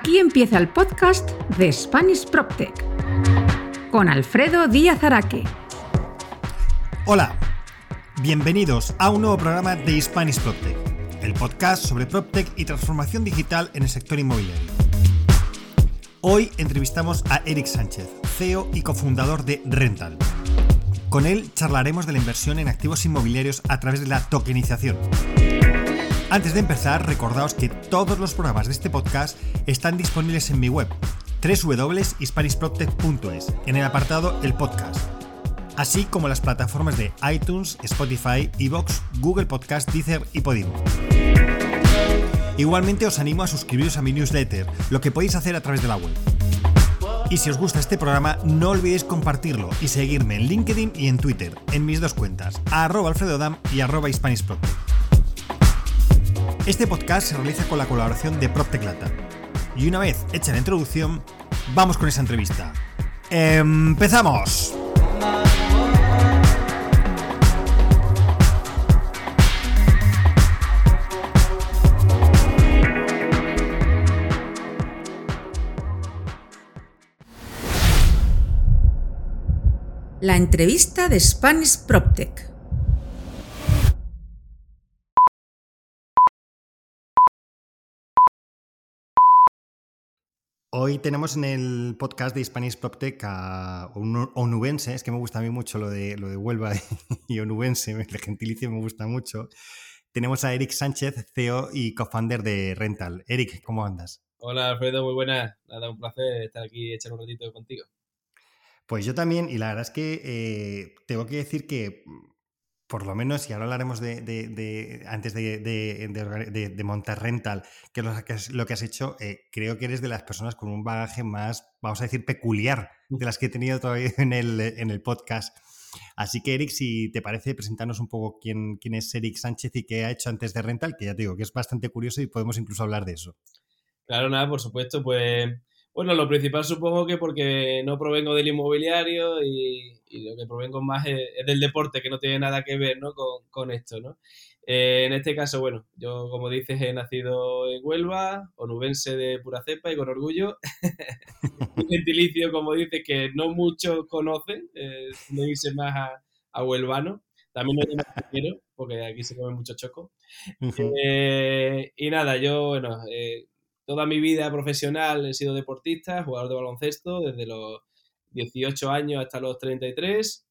Aquí empieza el podcast de Spanish PropTech con Alfredo Díaz Araque. Hola, bienvenidos a un nuevo programa de Spanish PropTech, el podcast sobre PropTech y transformación digital en el sector inmobiliario. Hoy entrevistamos a Eric Sánchez, CEO y cofundador de Rental. Con él charlaremos de la inversión en activos inmobiliarios a través de la tokenización antes de empezar, recordaos que todos los programas de este podcast están disponibles en mi web, www.hispanishprotect.es, en el apartado El Podcast, así como las plataformas de iTunes, Spotify, Evox, Google Podcast, Deezer y Podimo. Igualmente os animo a suscribiros a mi newsletter, lo que podéis hacer a través de la web. Y si os gusta este programa, no olvidéis compartirlo y seguirme en LinkedIn y en Twitter, en mis dos cuentas, arroba alfredodam y arroba este podcast se realiza con la colaboración de PropTech Y una vez hecha la introducción, vamos con esa entrevista. ¡Empezamos! La entrevista de Spanish PropTech. Hoy tenemos en el podcast de Spanish PropTech a un onubense, es que me gusta a mí mucho lo de, lo de Huelva y onubense, el gentilicio me gusta mucho. Tenemos a Eric Sánchez, CEO y co-founder de Rental. Eric, ¿cómo andas? Hola Alfredo, muy buenas. Nada, un placer estar aquí y echar un ratito contigo. Pues yo también, y la verdad es que eh, tengo que decir que por lo menos, y ahora hablaremos de, antes de, montar rental, que es lo que has hecho, eh, creo que eres de las personas con un bagaje más, vamos a decir, peculiar de las que he tenido todavía en el, en el podcast. Así que, Eric, si te parece, presentarnos un poco quién, quién es Eric Sánchez y qué ha hecho antes de rental, que ya te digo que es bastante curioso y podemos incluso hablar de eso. Claro, nada, por supuesto, pues bueno, lo principal supongo que porque no provengo del inmobiliario y, lo que provengo más es, del deporte, que no tiene nada que ver ¿no? con, esto. ¿no? Eh, en este caso, bueno, yo como dices he nacido en Huelva, onubense de pura cepa y con orgullo. Un gentilicio, como dices, que no muchos conocen, eh, me dice más a, a huelvano. También lo quiero, porque aquí se come mucho choco. Eh, y nada, yo, bueno, eh, toda mi vida profesional he sido deportista, jugador de baloncesto, desde los 18 años hasta los 33.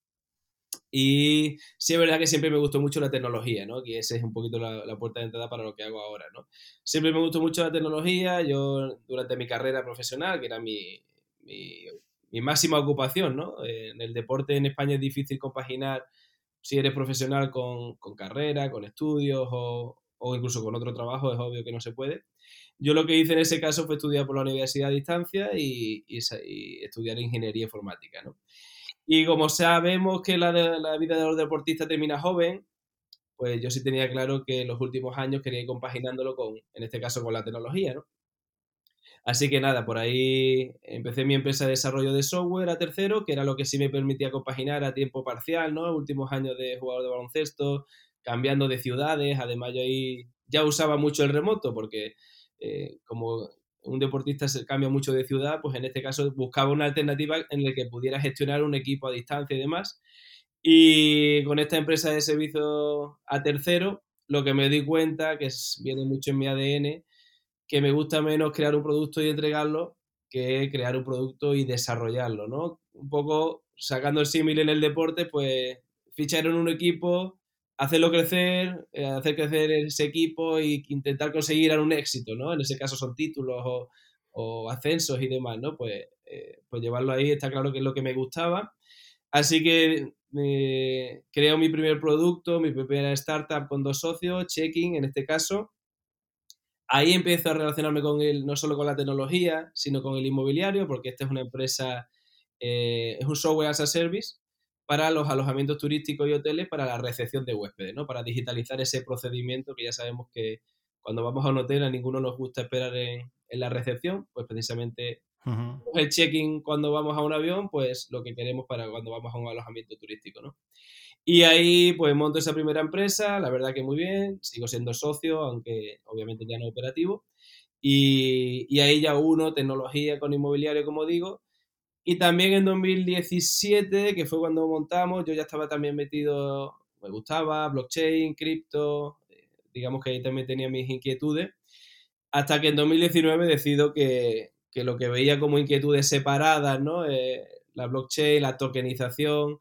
Y sí es verdad que siempre me gustó mucho la tecnología, ¿no? Que esa es un poquito la, puerta de entrada para lo que hago ahora, ¿no? Siempre me gustó mucho la tecnología. Yo, durante mi carrera profesional, que era mi, máxima ocupación, ¿no? En el deporte en España es difícil compaginar si eres profesional con, carrera, con estudios o, incluso con otro trabajo, es obvio que no se puede. Yo lo que hice en ese caso fue estudiar por la universidad a distancia y, estudiar ingeniería informática, ¿no? Y como sabemos que la, la vida de los deportistas termina joven, pues yo sí tenía claro que los últimos años quería ir compaginándolo con, en este caso, con la tecnología, ¿no? Así que nada, por ahí empecé mi empresa de desarrollo de software a tercero, que era lo que sí me permitía compaginar a tiempo parcial, ¿no? Últimos años de jugador de baloncesto, cambiando de ciudades, además yo ahí ya usaba mucho el remoto porque eh, como un deportista se cambia mucho de ciudad, pues en este caso buscaba una alternativa en la que pudiera gestionar un equipo a distancia y demás. Y con esta empresa de servicio a tercero, lo que me di cuenta, que viene mucho en mi ADN, que me gusta menos crear un producto y entregarlo que crear un producto y desarrollarlo, ¿no? Un poco sacando el símil en el deporte, pues fichar en un equipo, hacerlo crecer, eh, hacer crecer ese equipo e intentar conseguir un éxito, ¿no? En ese caso son títulos o, ascensos y demás, ¿no? Pues, eh, pues llevarlo ahí está claro que es lo que me gustaba. Así que eh, creo mi primer producto, mi primera startup con dos socios, Checking en este caso. Ahí empiezo a relacionarme con él, no solo con la tecnología, sino con el inmobiliario, porque esta es una empresa, es un software as a service, para los alojamientos turísticos y hoteles para la recepción de huéspedes, ¿no? Para digitalizar ese procedimiento que ya sabemos que cuando vamos a un hotel a ninguno nos gusta esperar en, la recepción, pues precisamente el check-in cuando vamos a un avión, pues lo que queremos para cuando vamos a un alojamiento turístico, ¿no? Y ahí pues monto esa primera empresa, la verdad que muy bien, sigo siendo socio, aunque obviamente ya no operativo. Y, y ahí ya uno, tecnología con inmobiliario, como digo. Y también en 2017, que fue cuando montamos, yo ya estaba también metido, me gustaba, blockchain, cripto, eh, digamos que ahí también tenía mis inquietudes, hasta que en 2019 decido que, que lo que veía como inquietudes separadas, ¿no? Eh, la blockchain, la tokenización,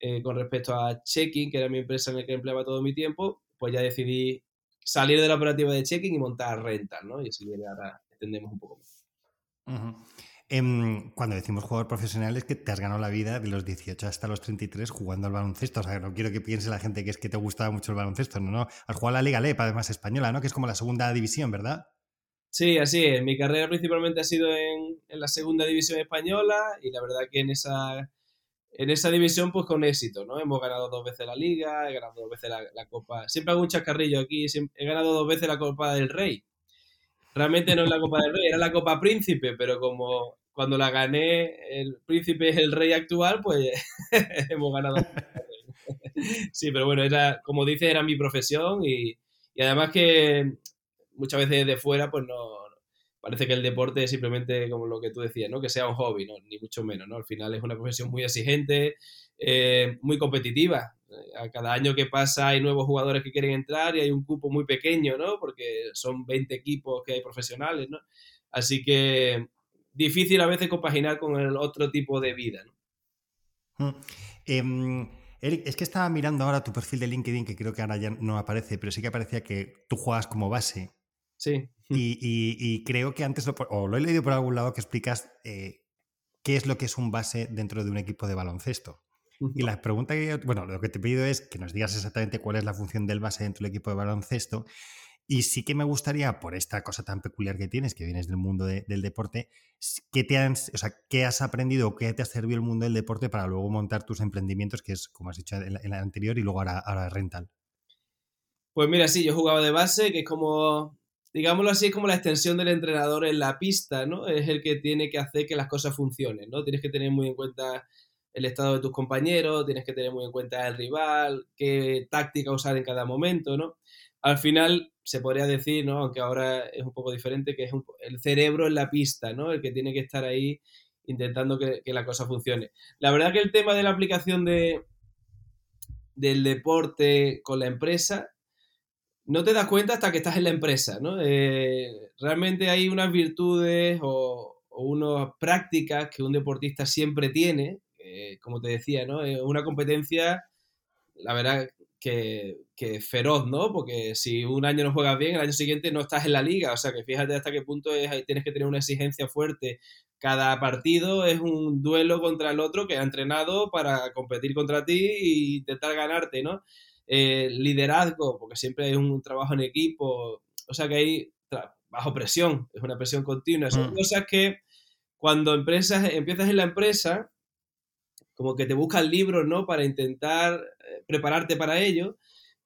eh, con respecto a Checking, que era mi empresa en la que empleaba todo mi tiempo, pues ya decidí salir de la operativa de Checking y montar Rental, ¿no? Y así ahora entendemos un poco más. Em, cuando decimos jugador profesional es que te has ganado la vida de los 18 hasta los 33 jugando al baloncesto. O sea, no quiero que piense la gente que es que te gustaba mucho el baloncesto, no, no. Has jugado la Liga LEP, además española, ¿no? Que es como la segunda división, ¿verdad? Sí, así es. Mi carrera principalmente ha sido en, la segunda división española y la verdad que en esa, en esa división pues con éxito, ¿no? Hemos ganado dos veces la Liga, he ganado dos veces la, Copa. Siempre hago un chascarrillo aquí, he ganado dos veces la Copa del Rey. Realmente no es la Copa del Rey, era la Copa Príncipe, pero como cuando la gané, el príncipe es el rey actual, pues hemos ganado. sí, pero bueno, era, como dices, era mi profesión y, y, además que muchas veces de fuera, pues no, parece que el deporte es simplemente como lo que tú decías, ¿no? Que sea un hobby, ¿no? Ni mucho menos, ¿no? Al final es una profesión muy exigente, eh, muy competitiva. A cada año que pasa hay nuevos jugadores que quieren entrar y hay un cupo muy pequeño, ¿no? Porque son 20 equipos que hay profesionales, ¿no? Así que difícil a veces compaginar con el otro tipo de vida. ¿no? Mm. Em, Eric, es que estaba mirando ahora tu perfil de LinkedIn, que creo que ahora ya no aparece, pero sí que aparecía que tú juegas como base. Sí. Y, creo que antes, lo, o lo he leído por algún lado, que explicas eh, qué es lo que es un base dentro de un equipo de baloncesto. Y la pregunta que bueno, lo que te pido es que nos digas exactamente cuál es la función del base dentro del equipo de baloncesto y sí que me gustaría, por esta cosa tan peculiar que tienes, que vienes del mundo del deporte, ¿qué, te o sea, ¿qué has aprendido qué te ha servido el mundo del deporte para luego montar tus emprendimientos, que es como has dicho en la, anterior y luego ahora, ahora rental? Pues mira, sí, yo jugaba de base, que es como, digámoslo así, es como la extensión del entrenador en la pista, ¿no? Es el que tiene que hacer que las cosas funcionen, ¿no? Tienes que tener muy en cuenta el estado de tus compañeros, tienes que tener muy en cuenta el rival, qué táctica usar en cada momento, ¿no? Al final, se podría decir, ¿no? aunque ahora es un poco diferente, que es el cerebro en la pista, ¿no? el que tiene que estar ahí intentando que, la cosa funcione. La verdad que el tema de la aplicación de, del deporte con la empresa, no te das cuenta hasta que estás en la empresa. ¿no? Eh, realmente hay unas virtudes o, unas prácticas que un deportista siempre tiene, como te decía, ¿no? una competencia, la verdad que, que, feroz, ¿no? Porque si un año no juegas bien, el año siguiente no estás en la liga. O sea, que fíjate hasta qué punto es, tienes que tener una exigencia fuerte. Cada partido es un duelo contra el otro que ha entrenado para competir contra ti e intentar ganarte, ¿no? Eh, liderazgo, porque siempre hay un trabajo en equipo. O sea, que hay bajo presión, es una presión continua. Son mm. cosas que cuando empresas, empiezas en la empresa, como que te buscan libros, ¿no? Para intentar eh, prepararte para ello.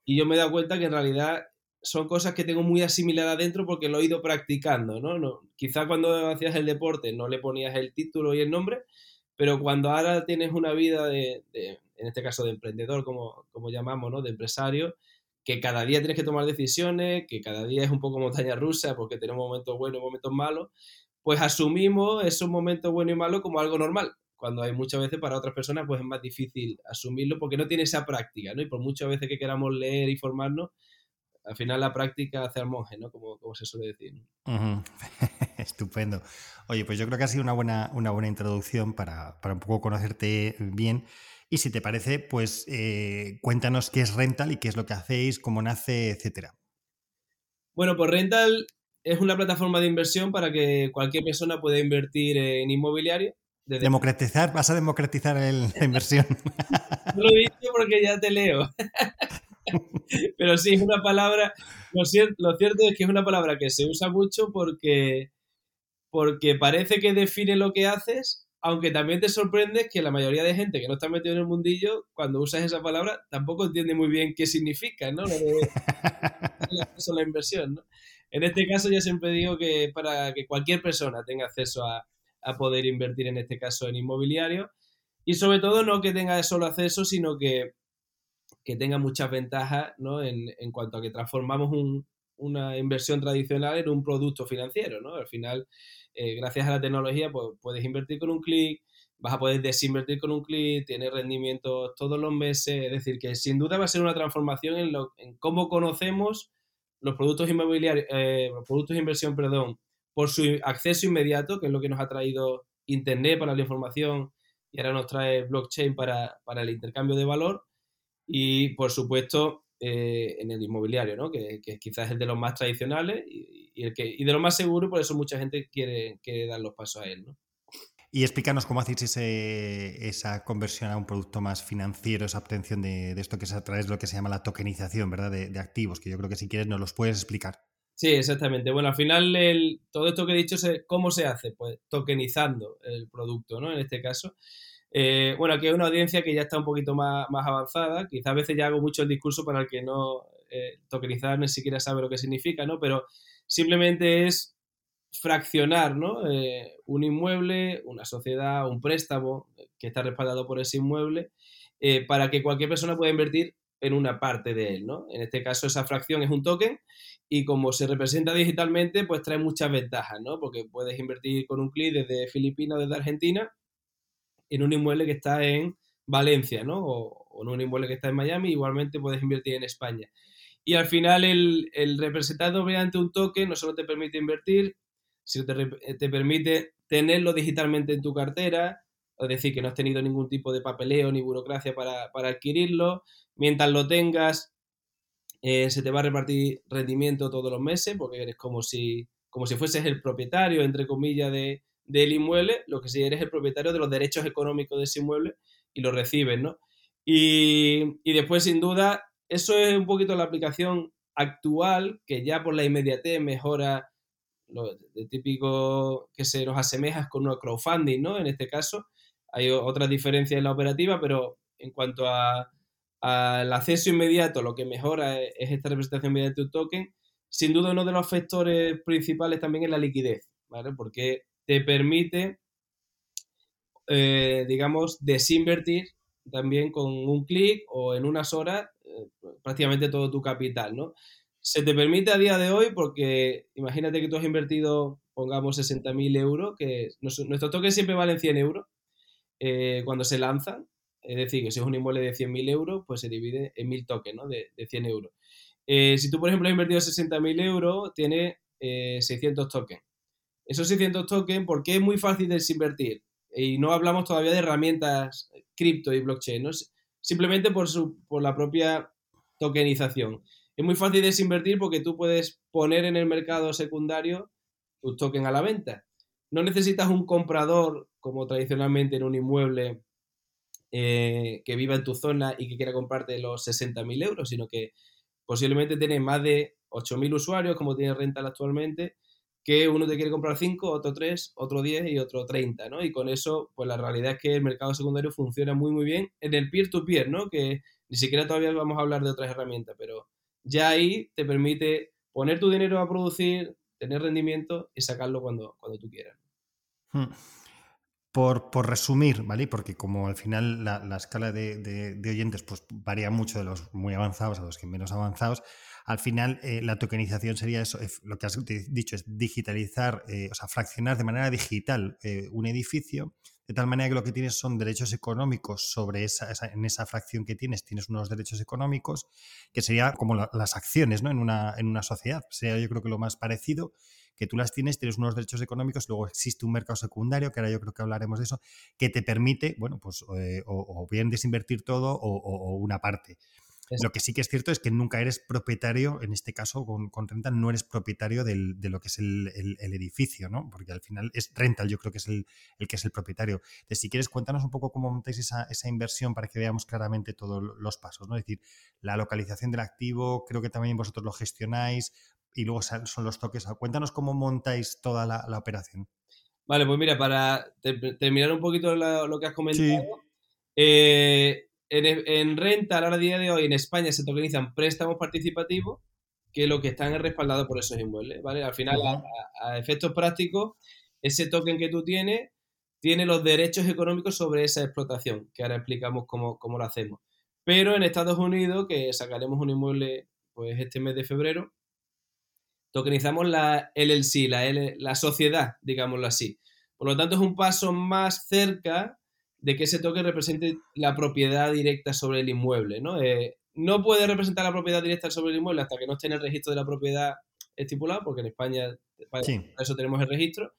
Y yo me he dado cuenta que en realidad son cosas que tengo muy asimiladas dentro porque lo he ido practicando, ¿no? no quizá cuando hacías el deporte no le ponías el título y el nombre, pero cuando ahora tienes una vida de, en este caso de emprendedor, como, como llamamos, ¿no? De empresario, que cada día tienes que tomar decisiones, que cada día es un poco montaña rusa porque tenemos momentos buenos y momentos malos, pues asumimos esos momentos buenos y malos como algo normal cuando hay muchas veces para otras personas pues es más difícil asumirlo porque no tiene esa práctica, ¿no? Y por muchas veces que queramos leer y formarnos, al final la práctica hace al monje, ¿no? Como, como se suele decir. Estupendo. Oye, pues yo creo que ha sido una buena, una buena introducción para, un poco conocerte bien. Y si te parece, pues eh, cuéntanos qué es Rental y qué es lo que hacéis, cómo nace, etcétera. Bueno, pues Rental es una plataforma de inversión para que cualquier persona pueda invertir en inmobiliario Democratizar, vas a democratizar la inversión. No lo he dicho porque ya te leo. Pero sí, es una palabra, lo cierto, lo cierto es que es una palabra que se usa mucho porque, porque parece que define lo que haces, aunque también te sorprende que la mayoría de gente que no está metido en el mundillo, cuando usas esa palabra, tampoco entiende muy bien qué significa, ¿no? la inversión, ¿no? En este caso yo siempre digo que para que cualquier persona tenga acceso a, a poder invertir en este caso en inmobiliario. Y sobre todo no que tenga solo acceso, sino que, que tenga muchas ventajas ¿no? en, en, cuanto a que transformamos un, una inversión tradicional en un producto financiero, ¿no? Al final, eh, gracias a la tecnología, pues puedes invertir con un clic, vas a poder desinvertir con un clic, tienes rendimientos todos los meses, es decir, que sin duda va a ser una transformación en, lo, en cómo conocemos los productos inmobiliarios, eh, los productos de inversión, perdón, por su acceso inmediato, que es lo que nos ha traído Internet para la información y ahora nos trae blockchain para, para el intercambio de valor y, por supuesto, eh, en el inmobiliario, ¿no? que, quizás es de los más tradicionales y, el que, y de los más seguros, por eso mucha gente quiere, quiere dar los pasos a él. ¿no? Y explícanos cómo hacéis ese, esa conversión a un producto más financiero, esa obtención de, de, esto que es a través de lo que se llama la tokenización, ¿verdad? De, de, activos, que yo creo que si quieres nos los puedes explicar. Sí, exactamente. Bueno, al final el, todo esto que he dicho, ¿cómo se hace? Pues tokenizando el producto, ¿no? En este caso. Eh, bueno, aquí hay una audiencia que ya está un poquito más, más avanzada. Quizás a veces ya hago mucho el discurso para el que no eh, tokenizar ni siquiera sabe lo que significa, ¿no? Pero simplemente es fraccionar, ¿no? Eh, un inmueble, una sociedad, un préstamo que está respaldado por ese inmueble, eh, para que cualquier persona pueda invertir en una parte de él, ¿no? En este caso esa fracción es un token y como se representa digitalmente, pues trae muchas ventajas, ¿no? Porque puedes invertir con un clic desde Filipinas o desde Argentina en un inmueble que está en Valencia, ¿no? O, en un inmueble que está en Miami, igualmente puedes invertir en España. Y al final el, el representado mediante un token no solo te permite invertir, sino te, te permite tenerlo digitalmente en tu cartera, es decir, que no has tenido ningún tipo de papeleo ni burocracia para, para adquirirlo. Mientras lo tengas, eh, se te va a repartir rendimiento todos los meses, porque eres como si, como si fueses el propietario, entre comillas, de, del inmueble, lo que sí eres el propietario de los derechos económicos de ese inmueble y lo recibes, ¿no? Y, y, después, sin duda, eso es un poquito la aplicación actual, que ya por la inmediatez mejora lo típico que se nos asemeja con un crowdfunding, ¿no? En este caso, hay otras diferencias en la operativa, pero en cuanto al acceso inmediato, lo que mejora es, es esta representación mediante un token. Sin duda, uno de los factores principales también es la liquidez, ¿vale? Porque te permite, eh, digamos, desinvertir también con un clic o en unas horas eh, prácticamente todo tu capital, ¿no? Se te permite a día de hoy porque imagínate que tú has invertido, pongamos, 60.000 euros, que nuestros tokens siempre valen 100 euros eh, cuando se lanzan, es decir, que si es un inmueble de 100.000 euros, pues se divide en 1.000 tokens, ¿no? De, de 100 euros. Eh, si tú, por ejemplo, has invertido 60.000 euros, tiene 600 tokens esos 600 tokens, porque es muy fácil desinvertir. Y no hablamos todavía de herramientas cripto y blockchain, simplemente por, su, por la propia tokenización. Es muy fácil desinvertir porque tú puedes poner en el mercado secundario tus tokens a la venta. No necesitas un comprador, como tradicionalmente en un inmueble, eh, que viva en tu zona y que quiera comprarte los 60.000 euros, sino que posiblemente tienes más de 8.000 usuarios, como tiene Rental actualmente, que uno te quiere comprar 5, otro 3, otro 10 y otro 30, ¿no? Y con eso, pues la realidad es que el mercado secundario funciona muy, muy bien en el peer-to-peer, -peer, ¿no? Que ni siquiera todavía vamos a hablar de otras herramientas, pero ya ahí te permite poner tu dinero a producir, tener rendimiento y sacarlo cuando, cuando tú quieras. Hmm. Por, por, resumir, ¿vale? Porque como al final la, la escala de, de, de, oyentes pues varía mucho de los muy avanzados a los que menos avanzados, al final eh, la tokenización sería eso, lo que has dicho es digitalizar, eh, o sea, fraccionar de manera digital eh, un edificio, de tal manera que lo que tienes son derechos económicos sobre esa, esa, en esa fracción que tienes, tienes unos derechos económicos, que sería como la, las acciones ¿no? en, una, en una sociedad. Sería yo creo que lo más parecido, que tú las tienes, tienes unos derechos económicos, luego existe un mercado secundario, que ahora yo creo que hablaremos de eso, que te permite, bueno, pues eh, o, bien desinvertir todo o, una parte. Lo que sí que es cierto es que nunca eres propietario, en este caso con, con Rental, no eres propietario del, de lo que es el, el, el, edificio, ¿no? Porque al final es Rental, yo creo que es el, el que es el propietario. Entonces, si quieres, cuéntanos un poco cómo montáis esa, esa, inversión para que veamos claramente todos los pasos, ¿no? Es decir, la localización del activo, creo que también vosotros lo gestionáis y luego son los toques. Cuéntanos cómo montáis toda la, la operación. Vale, pues mira, para te, terminar un poquito lo, lo que has comentado, sí. eh, en, en, renta, a la día de hoy, en España se tokenizan préstamos participativos, que lo que están es respaldado por esos inmuebles, ¿vale? Al final, a, a, efectos prácticos, ese token que tú tienes tiene los derechos económicos sobre esa explotación, que ahora explicamos cómo, cómo lo hacemos. Pero en Estados Unidos, que sacaremos un inmueble pues este mes de febrero, tokenizamos la LLC, la, la sociedad, digámoslo así. Por lo tanto, es un paso más cerca de que ese token represente la propiedad directa sobre el inmueble. ¿no? Eh, no puede representar la propiedad directa sobre el inmueble hasta que no esté en el registro de la propiedad estipulado, porque en España para eso tenemos el registro.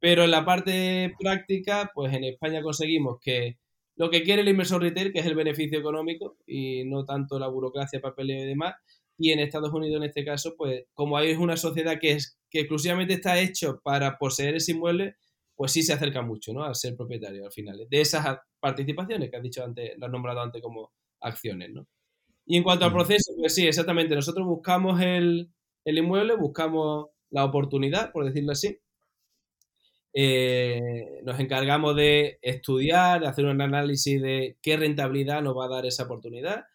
Pero en la parte práctica, pues en España conseguimos que lo que quiere el inversor retail, que es el beneficio económico y no tanto la burocracia, papeleo y demás. Y en Estados Unidos, en este caso, pues como hay una sociedad que, es, que exclusivamente está hecho para poseer ese inmueble, pues sí se acerca mucho ¿no? a ser propietario al final de esas participaciones que has dicho antes, las has nombrado antes como acciones. ¿no? Y en cuanto al proceso, pues sí, exactamente. Nosotros buscamos el, el inmueble, buscamos la oportunidad, por decirlo así. Eh, nos encargamos de estudiar, de hacer un análisis de qué rentabilidad nos va a dar esa oportunidad.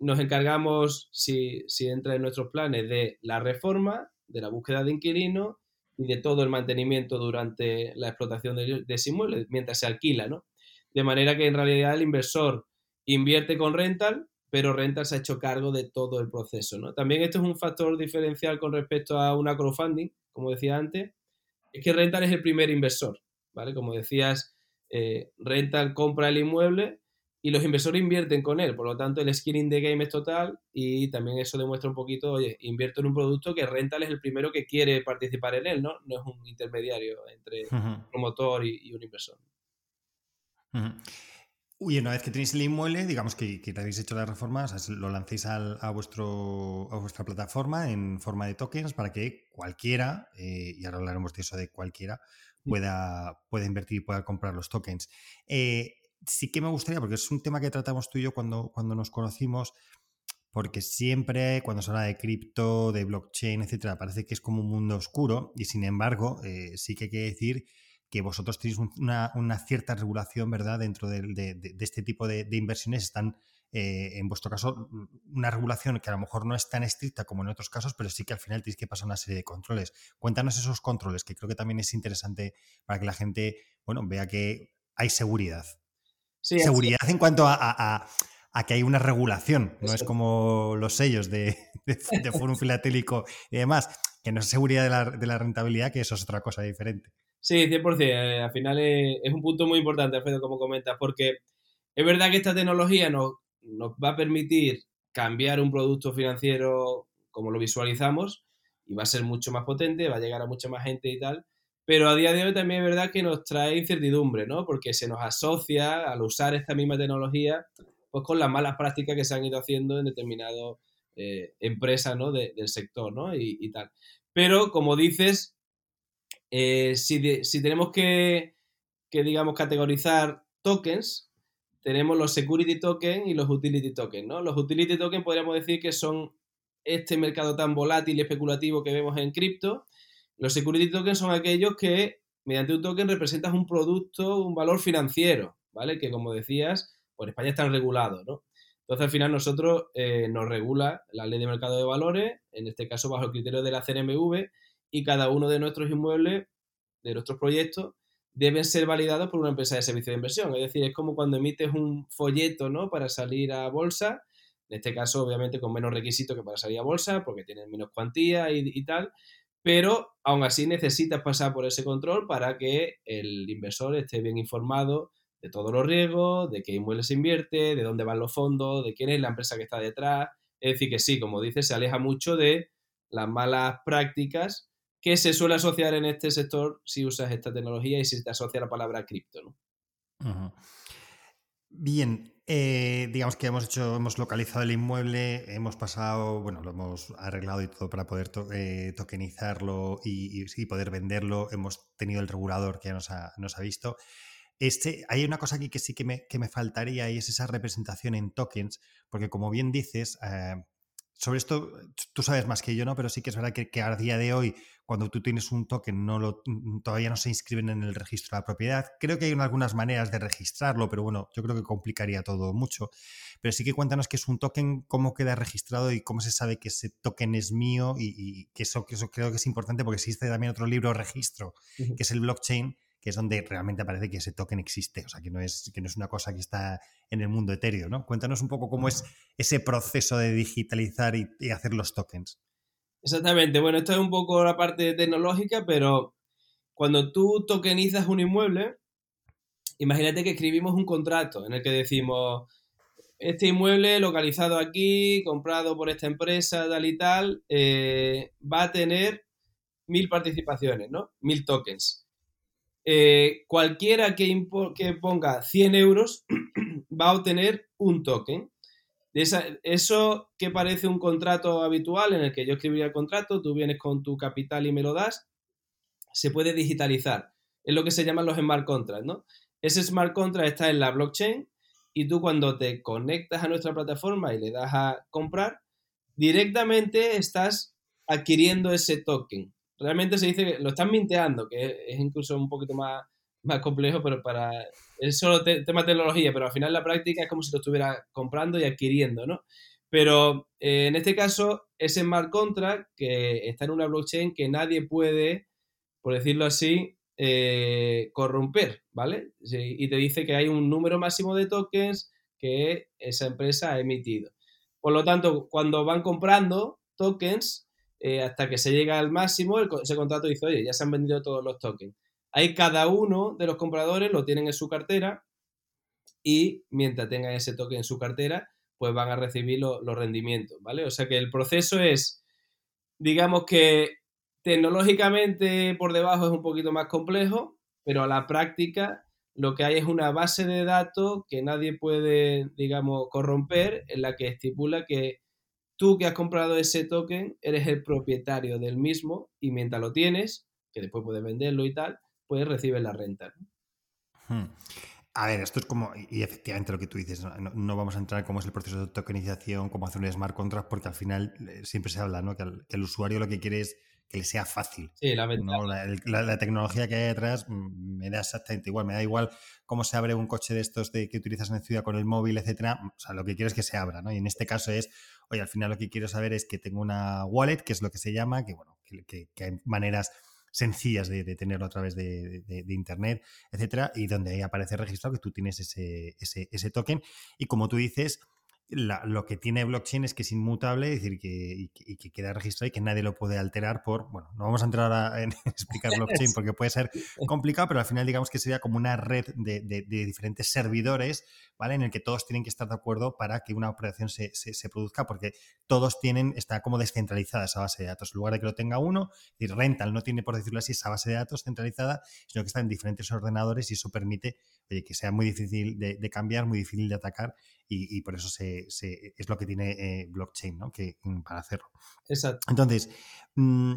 Nos encargamos, si, si entra en nuestros planes, de la reforma, de la búsqueda de inquilinos y de todo el mantenimiento durante la explotación de, ese inmueble, mientras se alquila, ¿no? De manera que en realidad el inversor invierte con rental, pero Rental se ha hecho cargo de todo el proceso. ¿no? También esto es un factor diferencial con respecto a una crowdfunding, como decía antes, es que Rental es el primer inversor, ¿vale? Como decías, eh, Rental compra el inmueble y los inversores invierten con él, por lo tanto el skin in the game es total y también eso demuestra un poquito, oye, invierto en un producto que Rental es el primero que quiere participar en él, ¿no? No es un intermediario entre un promotor y, un inversor. Uy, una vez que tenéis el inmueble, digamos que, que habéis hecho las reformas, lo lancéis a, vuestro, a vuestra plataforma en forma de tokens para que cualquiera, eh, y ahora hablaremos de eso de cualquiera, mm. pueda, pueda invertir y pueda comprar los tokens. Eh, sí que me gustaría, porque es un tema que tratamos tú y yo cuando, cuando nos conocimos, porque siempre cuando se habla de cripto, de blockchain, etcétera, parece que es como un mundo oscuro y sin embargo eh, sí que hay que decir que vosotros tenéis una, cierta regulación, ¿verdad? Dentro de, este tipo de, inversiones están, eh, en vuestro caso, una regulación que a lo mejor no es tan estricta como en otros casos, pero sí que al final tenéis que pasar una serie de controles. Cuéntanos esos controles, que creo que también es interesante para que la gente, bueno, vea que hay seguridad. Seguridad en cuanto a, que hay una regulación, no es como los sellos de, de, Forum Filatélico y demás, que no es seguridad de la, de la rentabilidad, que eso es otra cosa diferente. Sí, 100%. Eh, al final es, un punto muy importante, Alfredo, como comentas, porque es verdad que esta tecnología nos, nos va a permitir cambiar un producto financiero como lo visualizamos y va a ser mucho más potente, va a llegar a mucha más gente y tal. Pero a día de hoy también es verdad que nos trae incertidumbre, ¿no? Porque se nos asocia al usar esta misma tecnología pues con las malas prácticas que se han ido haciendo en determinadas eh, empresas ¿no? del sector, ¿no? Y, tal. Pero como dices, eh, si, tenemos que, digamos, categorizar tokens, tenemos los security tokens y los utility tokens, ¿no? Los utility tokens podríamos decir que son este mercado tan volátil y especulativo que vemos en cripto. Los security tokens son aquellos que mediante un token representas un producto, un valor financiero, ¿vale? Que como decías, por España están regulados, ¿no? Entonces al final nosotros eh, nos regula la ley de mercado de valores, en este caso bajo el criterio de la CNMV, y cada uno de nuestros inmuebles, de nuestros proyectos, deben ser validados por una empresa de servicio de inversión. Es decir, es como cuando emites un folleto ¿no? para salir a bolsa, en este caso obviamente con menos requisitos que para salir a bolsa, porque tienen menos cuantía y, tal, pero aún así necesitas pasar por ese control para que el inversor esté bien informado de todos los riesgos, de qué inmuebles se invierte, de dónde van los fondos, de quién es la empresa que está detrás. Es decir, que sí, como dices, se aleja mucho de las malas prácticas que se suele asociar en este sector si usas esta tecnología y si te asocia la palabra cripto. ¿no? Bien, eh, digamos que hemos hecho, hemos localizado el inmueble, hemos pasado, bueno, lo hemos arreglado y todo para poder eh, tokenizarlo y, poder venderlo. Hemos tenido el regulador que ya nos ha, visto. Este, hay una cosa aquí que sí que me, que me, faltaría y es esa representación en tokens, porque como bien dices, eh, sobre esto tú sabes más que yo, ¿no? Pero sí que es verdad que, que, a día de hoy, cuando tú tienes un token, no lo, mm, todavía no se inscriben en el registro de la propiedad. Creo que hay algunas maneras de registrarlo, pero bueno, yo creo que complicaría todo mucho. Pero sí que cuéntanos qué es un token, cómo queda registrado y cómo se sabe que ese token es mío y, y que, eso, que eso creo que es importante porque existe también otro libro registro, que es el blockchain, que es donde realmente parece que ese token existe, o sea, que no es, que no es una cosa que está en el mundo etéreo, ¿no? Cuéntanos un poco cómo es ese proceso de digitalizar y, hacer los tokens. Exactamente, bueno, esto es un poco la parte tecnológica, pero cuando tú tokenizas un inmueble, imagínate que escribimos un contrato en el que decimos, este inmueble localizado aquí, comprado por esta empresa, tal y tal, eh, va a tener mil participaciones, ¿no? Mil tokens. Eh, cualquiera que, que, ponga 100 euros va a obtener un token eso que parece un contrato habitual en el que yo escribiría el contrato, tú vienes con tu capital y me lo das, se puede digitalizar. Es lo que se llaman los smart contracts, ¿no? Ese smart contract está en la blockchain y tú cuando te conectas a nuestra plataforma y le das a comprar, directamente estás adquiriendo ese token. Realmente se dice que lo están minteando, que es incluso un poquito más, más complejo, pero para es solo tema tecnología, pero al final la práctica es como si lo estuviera comprando y adquiriendo, ¿no? Pero eh, en este caso, ese smart contract que está en una blockchain que nadie puede, por decirlo así, eh, corromper, ¿vale? y te dice que hay un número máximo de tokens que esa empresa ha emitido. Por lo tanto, cuando van comprando tokens, eh, hasta que se llega al máximo, ese contrato dice, oye, ya se han vendido todos los tokens. Ahí cada uno de los compradores lo tienen en su cartera y mientras tengan ese toque en su cartera, pues van a recibir los rendimientos, ¿vale? O sea que el proceso es, digamos que tecnológicamente por debajo es un poquito más complejo, pero a la práctica lo que hay es una base de datos que nadie puede, digamos, corromper, en la que estipula que tú que has comprado ese token eres el propietario del mismo y mientras lo tienes, que después puedes venderlo y tal, pues recibe la renta. Hmm. A ver, esto es como, y efectivamente lo que tú dices, no, vamos a entrar en cómo es el proceso de tokenización, cómo hacer un smart contract, porque al final eh, siempre se habla, ¿no? Que, el usuario lo que quiere es que le sea fácil. Sí, la, la, tecnología que hay detrás mm, me da exactamente igual, me da igual cómo se abre un coche de estos de, que utilizas en ciudad con el móvil, etcétera. O sea, lo que quiero es que se abra, ¿no? Y en este caso es, oye, al final lo que quiero saber es que tengo una wallet, que es lo que se llama, que bueno, que hay maneras sencillas de, tenerlo a través de, Internet, etcétera, y donde ahí aparece registrado que tú tienes ese, ese, ese token. Y como tú dices, lo que tiene blockchain es que es inmutable, es decir, que, y, que, queda registrado y que nadie lo puede alterar por, bueno, no vamos a entrar ahora en explicar blockchain porque puede ser complicado, pero al final digamos que sería como una red de, diferentes servidores, ¿vale? En el que todos tienen que estar de acuerdo para que una operación se, produzca, porque todos tienen, está como descentralizada esa base de datos. En lugar de que lo tenga uno, es decir, Rental no tiene, por decirlo así, esa base de datos centralizada, sino que está en diferentes ordenadores y eso permite que sea muy difícil de, cambiar, muy difícil de atacar y, por eso se, es lo que tiene eh, blockchain, ¿no? Que, mm, para hacerlo. Exacto. Entonces, mm,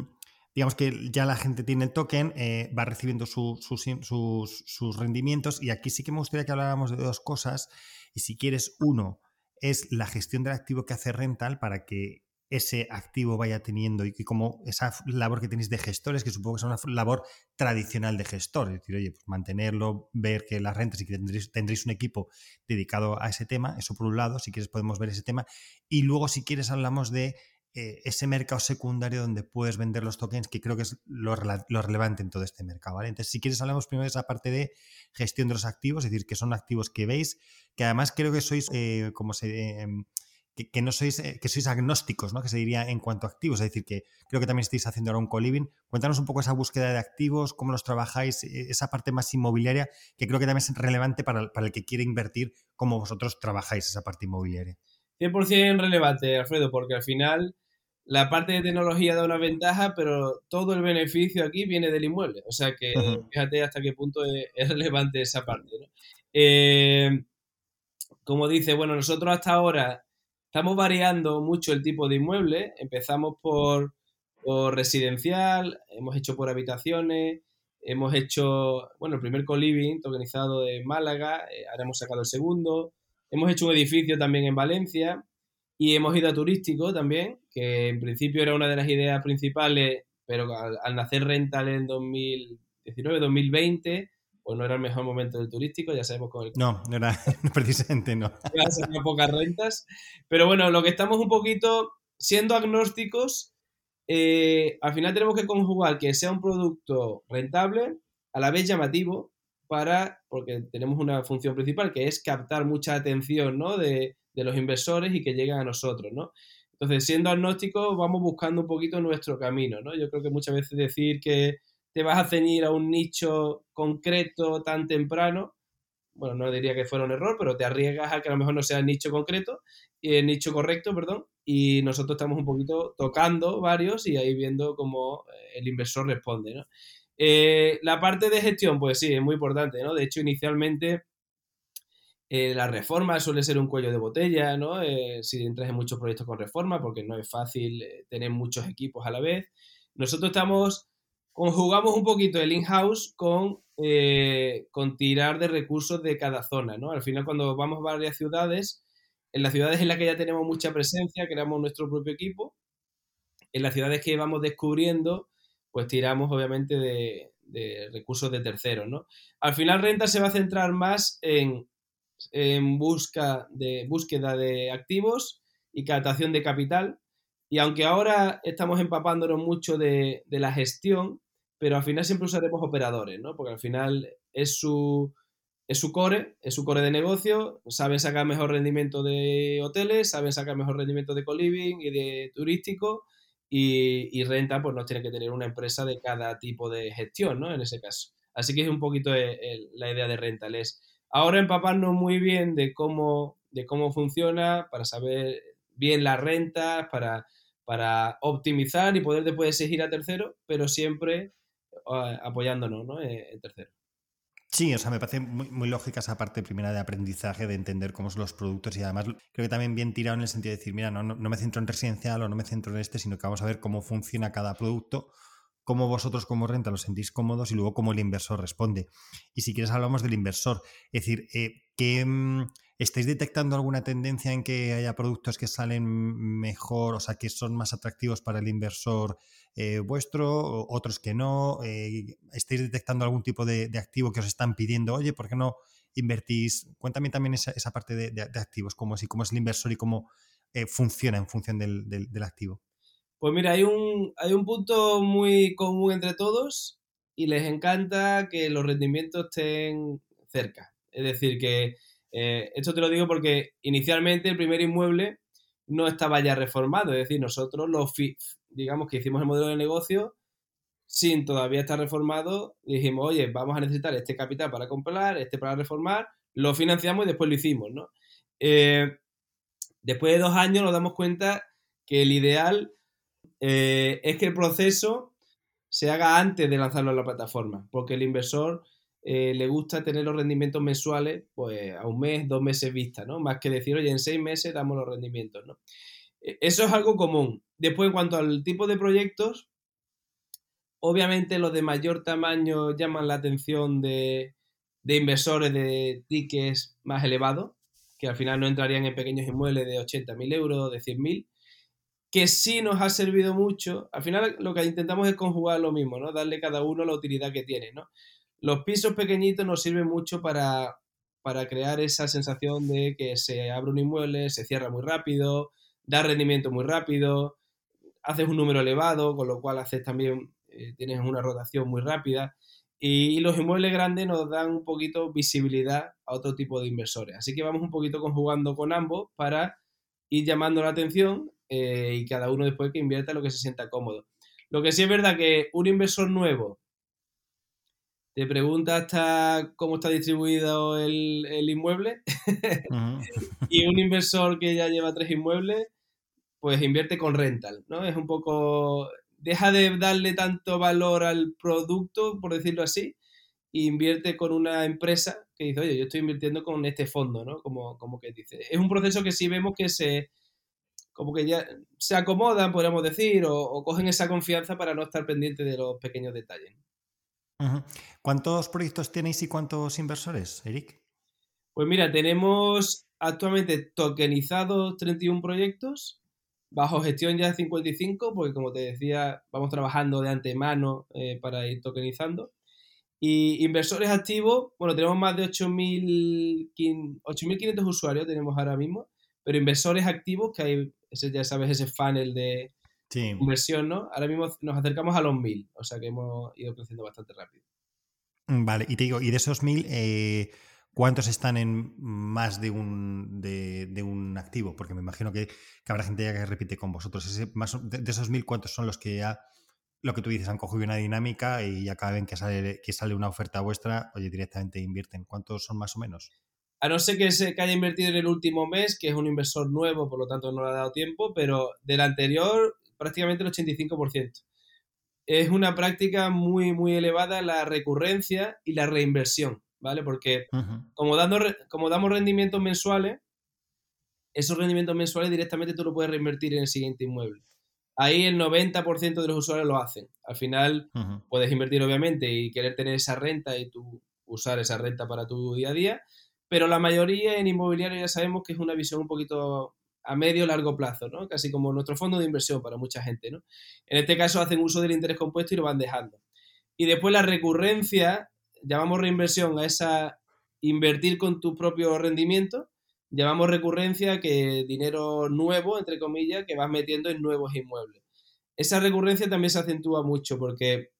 digamos que ya la gente tiene el token, eh, va recibiendo sus, sus, rendimientos y aquí sí que me gustaría que habláramos de dos cosas y si quieres, uno es la gestión del activo que hace Rental para que ese activo vaya teniendo y, como esa labor que tenéis de gestores, que supongo que es una labor tradicional de gestor, es decir, oye, pues mantenerlo, ver que las rentas y que tendréis, un equipo dedicado a ese tema, eso por un lado, si quieres podemos ver ese tema, y luego si quieres hablamos de eh, ese mercado secundario donde puedes vender los tokens, que creo que es lo, relevante en todo este mercado, ¿vale? Entonces, si quieres hablamos primero de esa parte de gestión de los activos, es decir, que son activos que veis, que además creo que sois, eh, como se... Em, que, no sois, eh, que sois agnósticos, ¿no? Que se diría en cuanto a activos. Es decir, que creo que también estáis haciendo ahora un co-living. Cuéntanos un poco esa búsqueda de activos, cómo los trabajáis, eh, esa parte más inmobiliaria, que creo que también es relevante para, el que quiere invertir, cómo vosotros trabajáis esa parte inmobiliaria. 100% relevante, Alfredo, porque al final la parte de tecnología da una ventaja, pero todo el beneficio aquí viene del inmueble. O sea que fíjate hasta qué punto es, relevante esa parte. Eh, como dice, bueno, nosotros hasta ahora Estamos variando mucho el tipo de inmueble. Empezamos por, residencial, hemos hecho por habitaciones, hemos hecho, bueno, el primer co-living tokenizado de Málaga, eh, ahora hemos sacado el segundo, hemos hecho un edificio también en Valencia y hemos ido a turístico también, que en principio era una de las ideas principales, pero al, al nacer Rental en 2019, 2020, pues no era el mejor momento del turístico, ya sabemos con el... No, no era precisamente, no. Pocas rentas. Pero bueno, lo que estamos un poquito siendo agnósticos, eh, al final tenemos que conjugar que sea un producto rentable, a la vez llamativo, para, porque tenemos una función principal que es captar mucha atención ¿no? de, de los inversores y que lleguen a nosotros, ¿no? Entonces, siendo agnósticos, vamos buscando un poquito nuestro camino, ¿no? Yo creo que muchas veces decir que te vas a ceñir a un nicho concreto tan temprano, bueno, no diría que fuera un error, pero te arriesgas a que a lo mejor no sea el nicho concreto, el nicho correcto, perdón, y nosotros estamos un poquito tocando varios y ahí viendo cómo eh, el inversor responde, ¿no? Eh, la parte de gestión, pues sí, es muy importante, ¿no? De hecho, inicialmente eh, la reforma suele ser un cuello de botella, ¿no? si entras en muchos proyectos con reforma, porque no es fácil tener muchos equipos a la vez. Nosotros estamos, conjugamos un poquito el in-house con, con tirar de recursos de cada zona, ¿no? Al final, cuando vamos a varias ciudades, en las ciudades en las que ya tenemos mucha presencia, creamos nuestro propio equipo. En las ciudades que vamos descubriendo, pues tiramos obviamente de, recursos de terceros, ¿no? Al final Renta se va a centrar más en, busca de, búsqueda de activos y captación de capital. Y aunque ahora estamos empapándonos mucho de, de la gestión, pero al final siempre usaremos operadores, ¿no? Porque al final es su, es su core, es su core de negocio, saben sacar mejor rendimiento de hoteles, saben sacar mejor rendimiento de co-living y de turístico y, renta pues no tiene que tener una empresa de cada tipo de gestión, ¿no? En ese caso. Así que es un poquito la idea de rental, es ahora empaparnos muy bien de cómo, de cómo funciona para saber bien las rentas, para, para optimizar y poder después seguir a tercero, pero siempre eh, apoyándonos ¿no? en tercero. Sí, o sea, me parece muy, lógica esa parte primera de aprendizaje, de entender cómo son los productos y además creo que también bien tirado en el sentido de decir, mira, no, no, me centro en residencial o no me centro en este, sino que vamos a ver cómo funciona cada producto, cómo vosotros como renta lo sentís cómodos y luego cómo el inversor responde. Y si quieres hablamos del inversor, es decir, eh, ¿qué, mm, ¿estáis detectando alguna tendencia en que haya productos que salen mejor, o sea, que son más atractivos para el inversor? Eh, vuestro, otros que no. Eh, ¿Estáis detectando algún tipo de, activo que os están pidiendo? Oye, ¿por qué no invertís? Cuéntame también esa, parte de, activos, cómo es, es el inversor y cómo eh, funciona en función del, activo. Pues mira, hay un, hay un punto muy común entre todos y les encanta que los rendimientos estén cerca. Es decir, que esto te lo digo porque inicialmente el primer inmueble no estaba ya reformado, es decir, nosotros lo digamos que hicimos el modelo de negocio sin todavía estar reformado, dijimos, oye, vamos a necesitar este capital para comprar, este para reformar, lo financiamos y después lo hicimos, ¿no? Eh, después de dos años nos damos cuenta que el ideal eh, es que el proceso se haga antes de lanzarlo a la plataforma, porque el inversor eh, le gusta tener los rendimientos mensuales pues a un mes, dos meses vista, ¿no? Más que decir, oye, en seis meses damos los rendimientos, ¿no? E, eso es algo común. Después, en cuanto al tipo de proyectos, obviamente los de mayor tamaño llaman la atención de, inversores de tickets más elevados, que al final no entrarían en pequeños inmuebles de 80.000 euros, de 100.000, que sí nos ha servido mucho. Al final lo que intentamos es conjugar lo mismo, ¿no? Darle cada uno la utilidad que tiene, ¿no? Los pisos pequeñitos nos sirven mucho para, crear esa sensación de que se abre un inmueble, se cierra muy rápido, da rendimiento muy rápido, haces un número elevado, con lo cual haces también, eh, tienes una rotación muy rápida. Y, los inmuebles grandes nos dan un poquito visibilidad a otro tipo de inversores. Así que vamos un poquito conjugando con ambos para ir llamando la atención eh, y cada uno después que invierta lo que se sienta cómodo. Lo que sí es verdad que un inversor nuevo te pregunta hasta cómo está distribuido el, inmueble y un inversor que ya lleva tres inmuebles, pues invierte con rental, ¿no? Es un poco, deja de darle tanto valor al producto, por decirlo así, e invierte con una empresa que dice, oye, yo estoy invirtiendo con este fondo, ¿no? Como, como que dice. Es un proceso que sí vemos que se, como que ya se acomodan, podríamos decir, o, o cogen esa confianza para no estar pendiente de los pequeños detalles. ¿Cuántos proyectos tenéis y cuántos inversores, Eric? Pues mira, tenemos actualmente tokenizados 31 proyectos, bajo gestión ya 55, porque como te decía, vamos trabajando de antemano eh, para ir tokenizando. Y inversores activos, bueno, tenemos más de 8.500 usuarios, tenemos ahora mismo, pero inversores activos, que hay, ese, ya sabes, ese funnel de, sí. inversión, ¿no? Ahora mismo nos acercamos a los 1000, o sea que hemos ido creciendo bastante rápido. Mm, vale, y te digo, y de esos 1000, eh, ¿Cuántos están en más de un, de, un activo? Porque me imagino que, habrá gente ya que repite con vosotros. más, de, esos mil, ¿cuántos son los que ya, lo que tú dices, han cogido una dinámica y ya cada vez que sale, que sale una oferta vuestra, oye, directamente invierten? ¿Cuántos son más o menos? A no ser que, se, haya invertido en el último mes, que es un inversor nuevo, por lo tanto no le ha dado tiempo, pero del anterior prácticamente el 85%. Es una práctica muy, muy elevada la recurrencia y la reinversión. ¿vale? Porque como, dando, como damos rendimientos mensuales, esos rendimientos mensuales directamente tú lo puedes reinvertir en el siguiente inmueble. Ahí el 90% de los usuarios lo hacen. Al final puedes invertir obviamente y querer tener esa renta y tú usar esa renta para tu día a día, pero la mayoría en inmobiliario ya sabemos que es una visión un poquito a medio largo plazo, ¿no? Casi como nuestro fondo de inversión para mucha gente, ¿no? En este caso hacen uso del interés compuesto y lo van dejando. Y después la recurrencia llamamos reinversión a esa invertir con tu propio rendimiento, llamamos recurrencia que dinero nuevo, entre comillas, que vas metiendo en nuevos inmuebles. Esa recurrencia también se acentúa mucho porque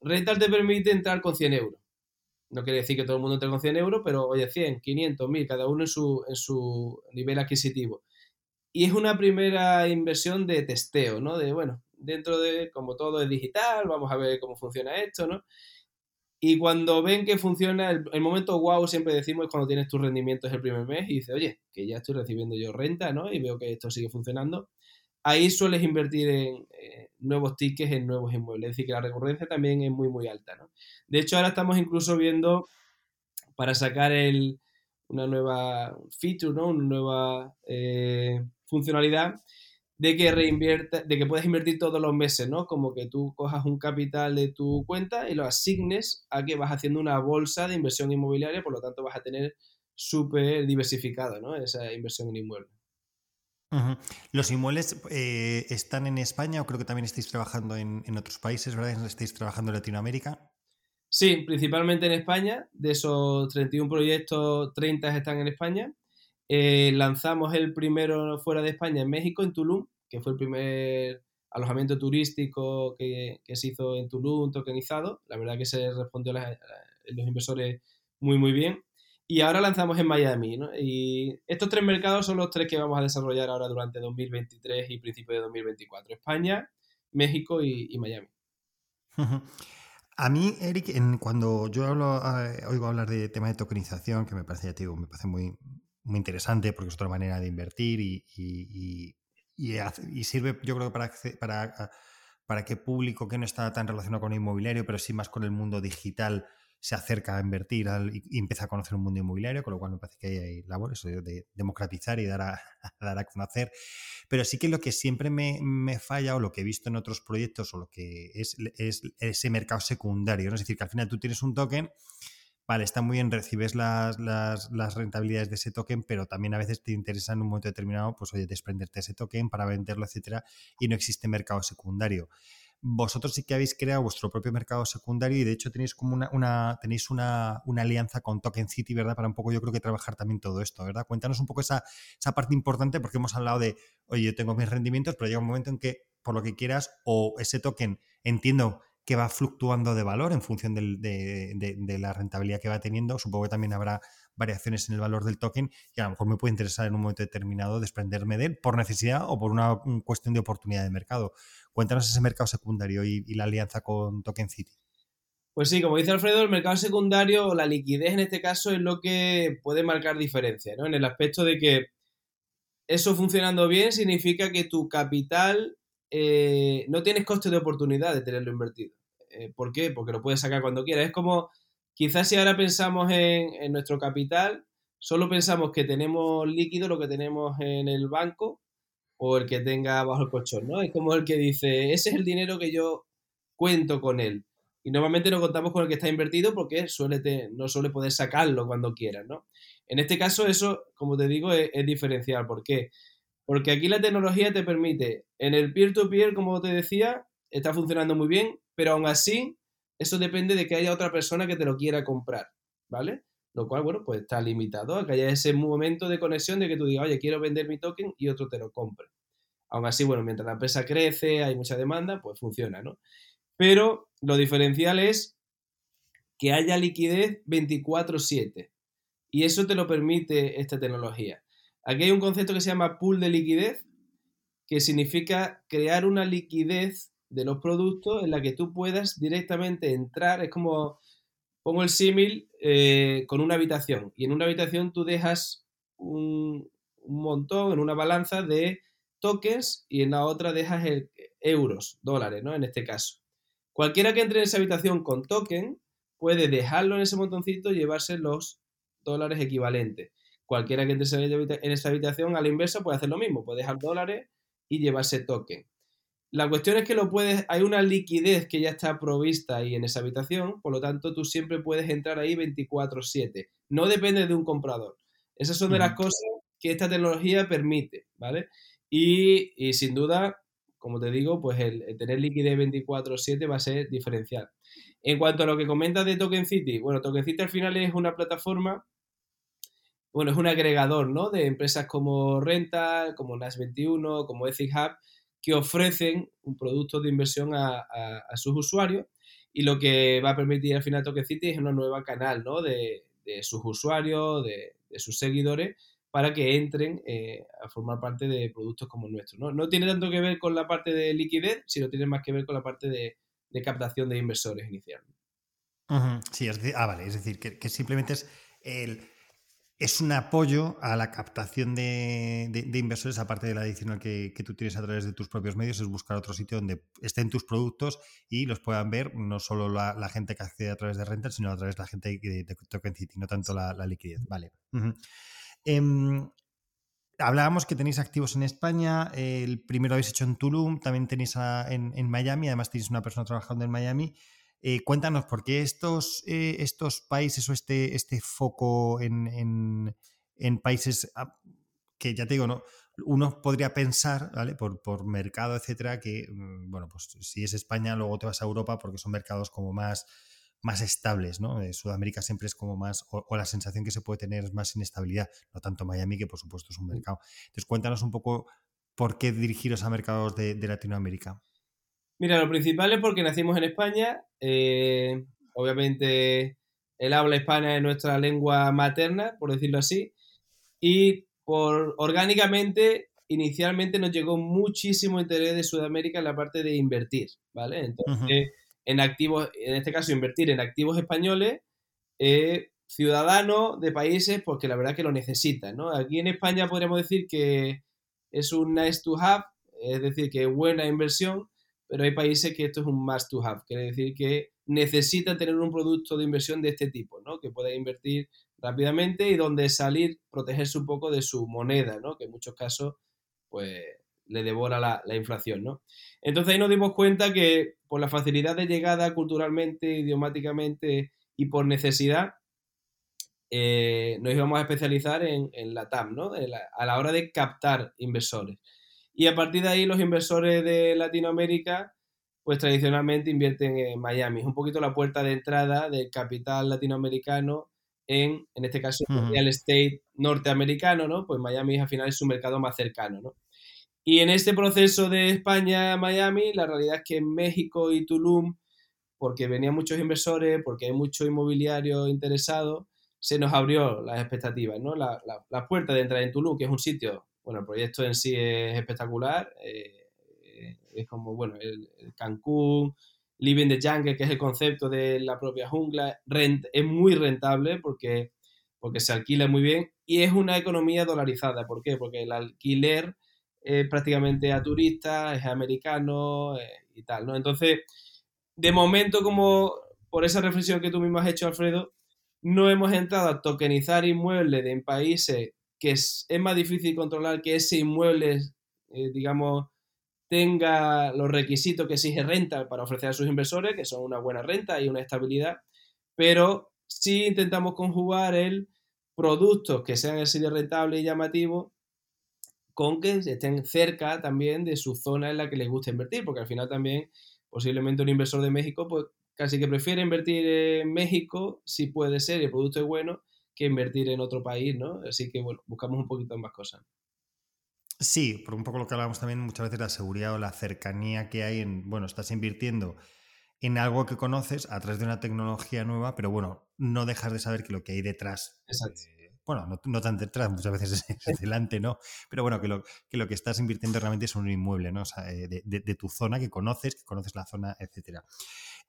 rental te permite entrar con 100 euros. No quiere decir que todo el mundo entre con 100 euros, pero oye, 100, 500, 1000, cada uno en su, en su nivel adquisitivo. Y es una primera inversión de testeo, ¿no? De, bueno, dentro de, como todo es digital, vamos a ver cómo funciona esto, ¿no? Y cuando ven que funciona, el, momento wow siempre decimos es cuando tienes tus rendimientos el primer mes y dices, oye, que ya estoy recibiendo yo renta, ¿no? Y veo que esto sigue funcionando. Ahí sueles invertir en eh, nuevos tickets, en nuevos inmuebles. Es decir, que la recurrencia también es muy, muy alta, ¿no? De hecho, ahora estamos incluso viendo para sacar el, una nueva feature, ¿no? Una nueva eh, funcionalidad de que reinvierta, de que puedas invertir todos los meses, ¿no? Como que tú cojas un capital de tu cuenta y lo asignes a que vas haciendo una bolsa de inversión inmobiliaria, por lo tanto vas a tener súper diversificado, ¿no? Esa inversión en inmuebles. ¿Los inmuebles eh, están en España o creo que también estáis trabajando en, otros países, ¿verdad? ¿Estáis trabajando en Latinoamérica? Sí, principalmente en España. De esos 31 proyectos, 30 están en España. Eh, lanzamos el primero fuera de España en México, en Tulum, que fue el primer alojamiento turístico que, se hizo en Tulum, tokenizado. La verdad que se respondió a, los inversores muy, muy bien. Y ahora lanzamos en Miami. ¿no? Y estos tres mercados son los tres que vamos a desarrollar ahora durante 2023 y principio de 2024. España, México y, Miami. A mí, Eric, cuando yo hablo, eh, oigo hablar de tema de tokenización, que me parece, ya me parece muy, muy interesante porque es otra manera de invertir y, y, y, sirve, yo creo, para, para, para que público que no está tan relacionado con el inmobiliario, pero sí más con el mundo digital, se acerca a invertir y, empieza a conocer un mundo inmobiliario, con lo cual me parece que hay labores de democratizar y dar a, dar a conocer. Pero sí que lo que siempre me, me, falla o lo que he visto en otros proyectos o lo que es, es ese mercado secundario, ¿no? es decir, que al final tú tienes un token vale, está muy bien, recibes las, rentabilidades de ese token, pero también a veces te interesa en un momento determinado, pues oye, desprenderte ese token para venderlo, etcétera, y no existe mercado secundario. Vosotros sí que habéis creado vuestro propio mercado secundario y de hecho tenéis como una, tenéis una, alianza con Token City, ¿verdad? Para un poco yo creo que trabajar también todo esto, ¿verdad? Cuéntanos un poco esa, esa parte importante porque hemos hablado de, oye, yo tengo mis rendimientos, pero llega un momento en que por lo que quieras o ese token entiendo que va fluctuando de valor en función de, la rentabilidad que va teniendo. Supongo que también habrá variaciones en el valor del token y a lo mejor me puede interesar en un momento determinado desprenderme de él por necesidad o por una, cuestión de oportunidad de mercado. Cuéntanos ese mercado secundario y, la alianza con Token City. Pues sí, como dice Alfredo, el mercado secundario o la liquidez en este caso es lo que puede marcar diferencia, ¿no? En el aspecto de que eso funcionando bien significa que tu capital eh, no tienes coste de oportunidad de tenerlo invertido. Eh, ¿Por qué? Porque lo puedes sacar cuando quieras. Es como, quizás si ahora pensamos en, nuestro capital, solo pensamos que tenemos líquido lo que tenemos en el banco o el que tenga bajo el colchón, ¿no? Es como el que dice, ese es el dinero que yo cuento con él. Y normalmente no contamos con el que está invertido porque suele no suele poder sacarlo cuando quieras, ¿no? En este caso eso, como te digo, es, es diferencial. ¿Por qué? Porque aquí la tecnología te permite, en el peer-to-peer, como te decía, está funcionando muy bien, pero aún así, eso depende de que haya otra persona que te lo quiera comprar, ¿vale? Lo cual, bueno, pues está limitado a que haya ese momento de conexión de que tú digas, oye, quiero vender mi token y otro te lo compre. Aún así, bueno, mientras la empresa crece, hay mucha demanda, pues funciona, ¿no? Pero lo diferencial es que haya liquidez 24/7. Y eso te lo permite esta tecnología. Aquí hay un concepto que se llama pool de liquidez, que significa crear una liquidez de los productos en la que tú puedas directamente entrar. Es como, pongo el símil eh, con una habitación. Y en una habitación tú dejas un, montón, en una balanza de tokens y en la otra dejas euros, dólares, ¿no? En este caso. Cualquiera que entre en esa habitación con token puede dejarlo en ese montoncito y llevarse los dólares equivalentes. Cualquiera que entre en esa habitación a la inversa puede hacer lo mismo, puede dejar dólares y llevarse token. La cuestión es que lo puedes, hay una liquidez que ya está provista ahí en esa habitación, por lo tanto tú siempre puedes entrar ahí 24/7. No depende de un comprador. Esas son de las cosas que esta tecnología permite, ¿vale? Y, y sin duda, como te digo, pues el, tener liquidez 24/7 va a ser diferencial. En cuanto a lo que comentas de Token City, bueno, Token City al final es una plataforma, bueno, es un agregador, ¿no? De empresas como Rental, como NAS21, como Ethic Hub, que ofrecen un producto de inversión a, sus usuarios y lo que va a permitir al final Token City es una nueva canal, ¿no? De, sus usuarios, de, sus seguidores, para que entren eh, a formar parte de productos como nuestros. ¿no? ¿no? tiene tanto que ver con la parte de liquidez, sino tiene más que ver con la parte de, captación de inversores inicialmente. Sí, es decir, ah, vale, es decir, que, simplemente es el, es un apoyo a la captación de, inversores, aparte de la adicional que, tú tienes a través de tus propios medios, es buscar otro sitio donde estén tus productos y los puedan ver no solo la, gente que accede a través de rentas, sino a través de la gente de, Token City, no tanto la, liquidez. Vale. Em, hablábamos que tenéis activos en España, el primero habéis hecho en Tulum, también tenéis en, Miami, además tenéis una persona trabajando en Miami. Eh, cuéntanos, ¿por qué estos, eh, estos países o este, este foco en, países ah, que ya te digo, ¿no? uno podría pensar, ¿vale? Por, por mercado, etcétera, que, mm, bueno, pues si es España, luego te vas a Europa porque son mercados como más más estables, ¿no? Eh, Sudamérica siempre es como más, o, la sensación que se puede tener es más inestabilidad, no tanto Miami, que por supuesto es un mercado. Entonces, cuéntanos un poco por qué dirigiros a mercados de, Latinoamérica. Mira, lo principal es porque nacimos en España, eh, obviamente el habla hispana es nuestra lengua materna, por decirlo así, y por orgánicamente inicialmente nos llegó muchísimo interés de Sudamérica en la parte de invertir, ¿vale? Entonces, en activos, en este caso invertir en activos españoles, eh, ciudadanos de países porque la verdad que lo necesitan. ¿no? Aquí en España podríamos decir que es un nice to have, es decir, que es buena inversión, pero hay países que esto es un must to have, quiere decir que necesitan tener un producto de inversión de este tipo, ¿no? que pueda invertir rápidamente y donde salir, protegerse un poco de su moneda, ¿no? que en muchos casos pues le devora la, inflación, ¿no? Entonces ahí nos dimos cuenta que por la facilidad de llegada culturalmente, idiomáticamente y por necesidad, eh, nos íbamos a especializar en, la TAM, ¿no? a la hora de captar inversores. Y a partir de ahí los inversores de Latinoamérica, pues tradicionalmente invierten en Miami. Es un poquito la puerta de entrada del capital latinoamericano en, en este caso, el real estate norteamericano, ¿no? Pues Miami al final es su mercado más cercano, ¿no? Y en este proceso de España a Miami, la realidad es que en México y Tulum, porque venían muchos inversores, porque hay mucho inmobiliario interesado, se nos abrió las expectativas, ¿no? La, la, puerta de entrar en Tulum, que es un sitio, bueno, el proyecto en sí es espectacular, eh, es como, bueno, el, Cancún, Living the Jungle, que es el concepto de la propia jungla, es muy rentable porque, porque se alquila muy bien y es una economía dolarizada. ¿Por qué? Porque el alquiler prácticamente a turistas, es americano eh, y tal, ¿no? Entonces, de momento, como por esa reflexión que tú mismo has hecho, Alfredo, no hemos entrado a tokenizar inmuebles en países que es, más difícil controlar que ese inmueble, eh, digamos, tenga los requisitos que exige renta para ofrecer a sus inversores, que son una buena renta y una estabilidad, pero sí intentamos conjugar el productos que sean así de rentable y llamativo con que estén cerca también de su zona en la que les gusta invertir, porque al final también posiblemente un inversor de México pues casi que prefiere invertir en México, si puede ser y el producto es bueno, que invertir en otro país, ¿no? Así que bueno, buscamos un poquito más cosas. Sí, por un poco lo que hablábamos también muchas veces la seguridad o la cercanía que hay en, bueno, estás invirtiendo en algo que conoces a través de una tecnología nueva, pero bueno, no dejas de saber que lo que hay detrás bueno, no, tan detrás, muchas veces es, delante, ¿no? Pero bueno, que lo, que lo que estás invirtiendo realmente es un inmueble, ¿no? O sea, eh, de, tu zona, que conoces, que conoces la zona, etcétera.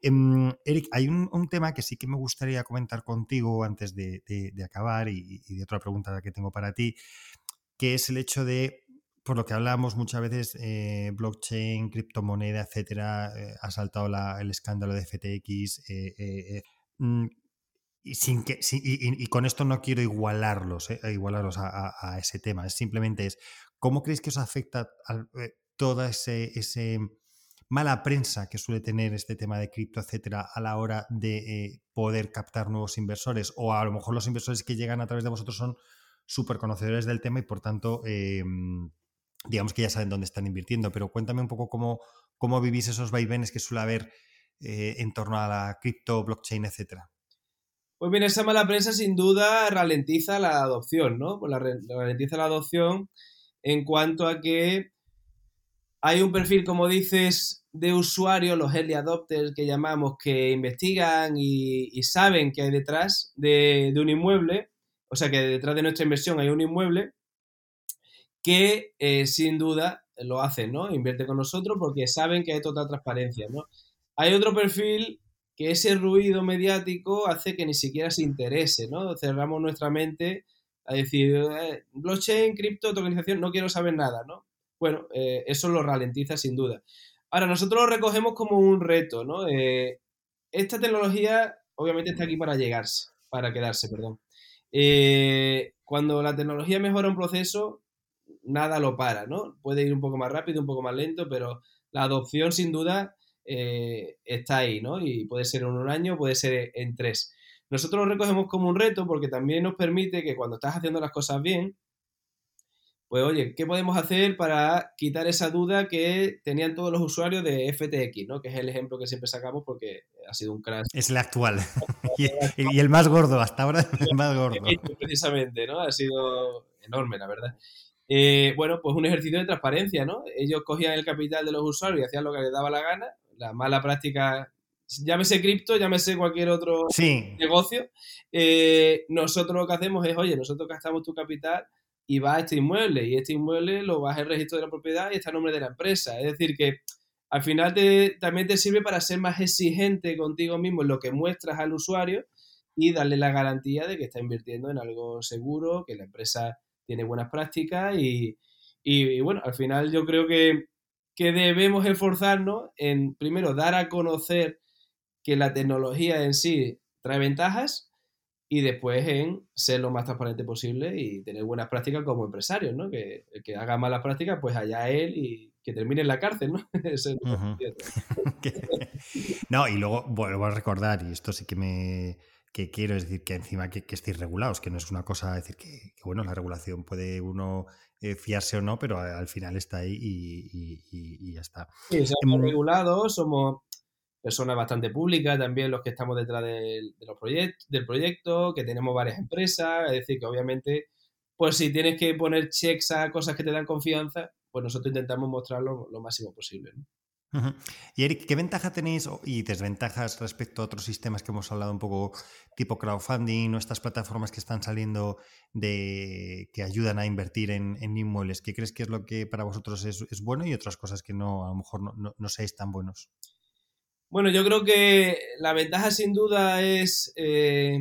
Em, Eric, hay un, tema que sí que me gustaría comentar contigo antes de, acabar y, y, de otra pregunta que tengo para ti, que es el hecho de por lo que hablamos muchas veces, eh, blockchain, criptomoneda, etcétera, eh, ha saltado el escándalo de FTX. Eh, y, sin que, y, con esto no quiero igualarlos, igualarlos a, ese tema. Es simplemente es cómo creéis que os afecta toda ese, ese, mala prensa que suele tener este tema de cripto, etcétera, a la hora de poder captar nuevos inversores. O a lo mejor los inversores que llegan a través de vosotros son súper conocedores del tema y por tanto em, digamos que ya saben dónde están invirtiendo, pero cuéntame un poco cómo, cómo vivís esos vaivenes que suele haber eh, en torno a la cripto, blockchain, etcétera. Pues bien, esa mala prensa sin duda ralentiza la adopción, ¿no? Pues la, ralentiza la adopción en cuanto a que hay un perfil, como dices, de usuarios, los early adopters que llamamos, que investigan y, saben que hay detrás de, un inmueble, o sea, que detrás de nuestra inversión hay un inmueble, que eh, sin duda lo hacen, ¿no? Invierte con nosotros porque saben que hay total transparencia, ¿no? Hay otro perfil que ese ruido mediático hace que ni siquiera se interese, ¿no? Cerramos nuestra mente a decir, eh, blockchain, cripto, tokenización, no quiero saber nada, ¿no? Bueno, eh, eso lo ralentiza sin duda. Ahora, nosotros lo recogemos como un reto, ¿no? esta tecnología obviamente está aquí para llegarse, para quedarse, perdón. cuando la tecnología mejora un proceso, nada lo para, ¿no? Puede ir un poco más rápido, un poco más lento, pero la adopción sin duda eh, está ahí, ¿no? Y puede ser en un año, puede ser en tres. Nosotros lo recogemos como un reto porque también nos permite que cuando estás haciendo las cosas bien, pues oye, ¿qué podemos hacer para quitar esa duda que tenían todos los usuarios de FTX, ¿no? Que es el ejemplo que siempre sacamos porque ha sido un crash. Es el actual. y, el más gordo, hasta ahora el más gordo. Precisamente, ¿no? Ha sido enorme, la verdad. Eh, bueno, pues un ejercicio de transparencia, ¿no? Ellos cogían el capital de los usuarios y hacían lo que les daba la gana. La mala práctica, llámese cripto, llámese cualquier otro negocio. Eh, nosotros lo que hacemos es, oye, nosotros gastamos tu capital y va a este inmueble y este inmueble lo vas al registro de la propiedad y está a nombre de la empresa. Es decir, que al final también te sirve para ser más exigente contigo mismo en lo que muestras al usuario y darle la garantía de que está invirtiendo en algo seguro, que la empresa tiene buenas prácticas y, bueno, al final yo creo que, debemos esforzarnos en, primero, dar a conocer que la tecnología en sí trae ventajas y después en ser lo más transparente posible y tener buenas prácticas como empresarios, ¿no? Que el que haga malas prácticas, pues allá él y que termine en la cárcel, ¿no? no, y luego vuelvo a recordar, y esto sí que me, que quiero decir que encima que, que estéis regulados, que no es una cosa decir que, bueno, la regulación puede uno eh, fiarse o no, pero al final está ahí y, ya está. Sí, somos em, regulados, somos personas bastante públicas también los que estamos detrás del, de los del proyecto, que tenemos varias empresas, es decir, que obviamente, pues si tienes que poner checks a cosas que te dan confianza, pues nosotros intentamos mostrarlo lo máximo posible. ¿no? Y Eric, ¿qué ventaja tenéis y desventajas respecto a otros sistemas que hemos hablado un poco tipo crowdfunding o estas plataformas que están saliendo de que ayudan a invertir en, inmuebles? ¿Qué crees que es lo que para vosotros es, bueno y otras cosas que no, a lo mejor no, no, seáis tan buenos? Bueno, yo creo que la ventaja sin duda es eh,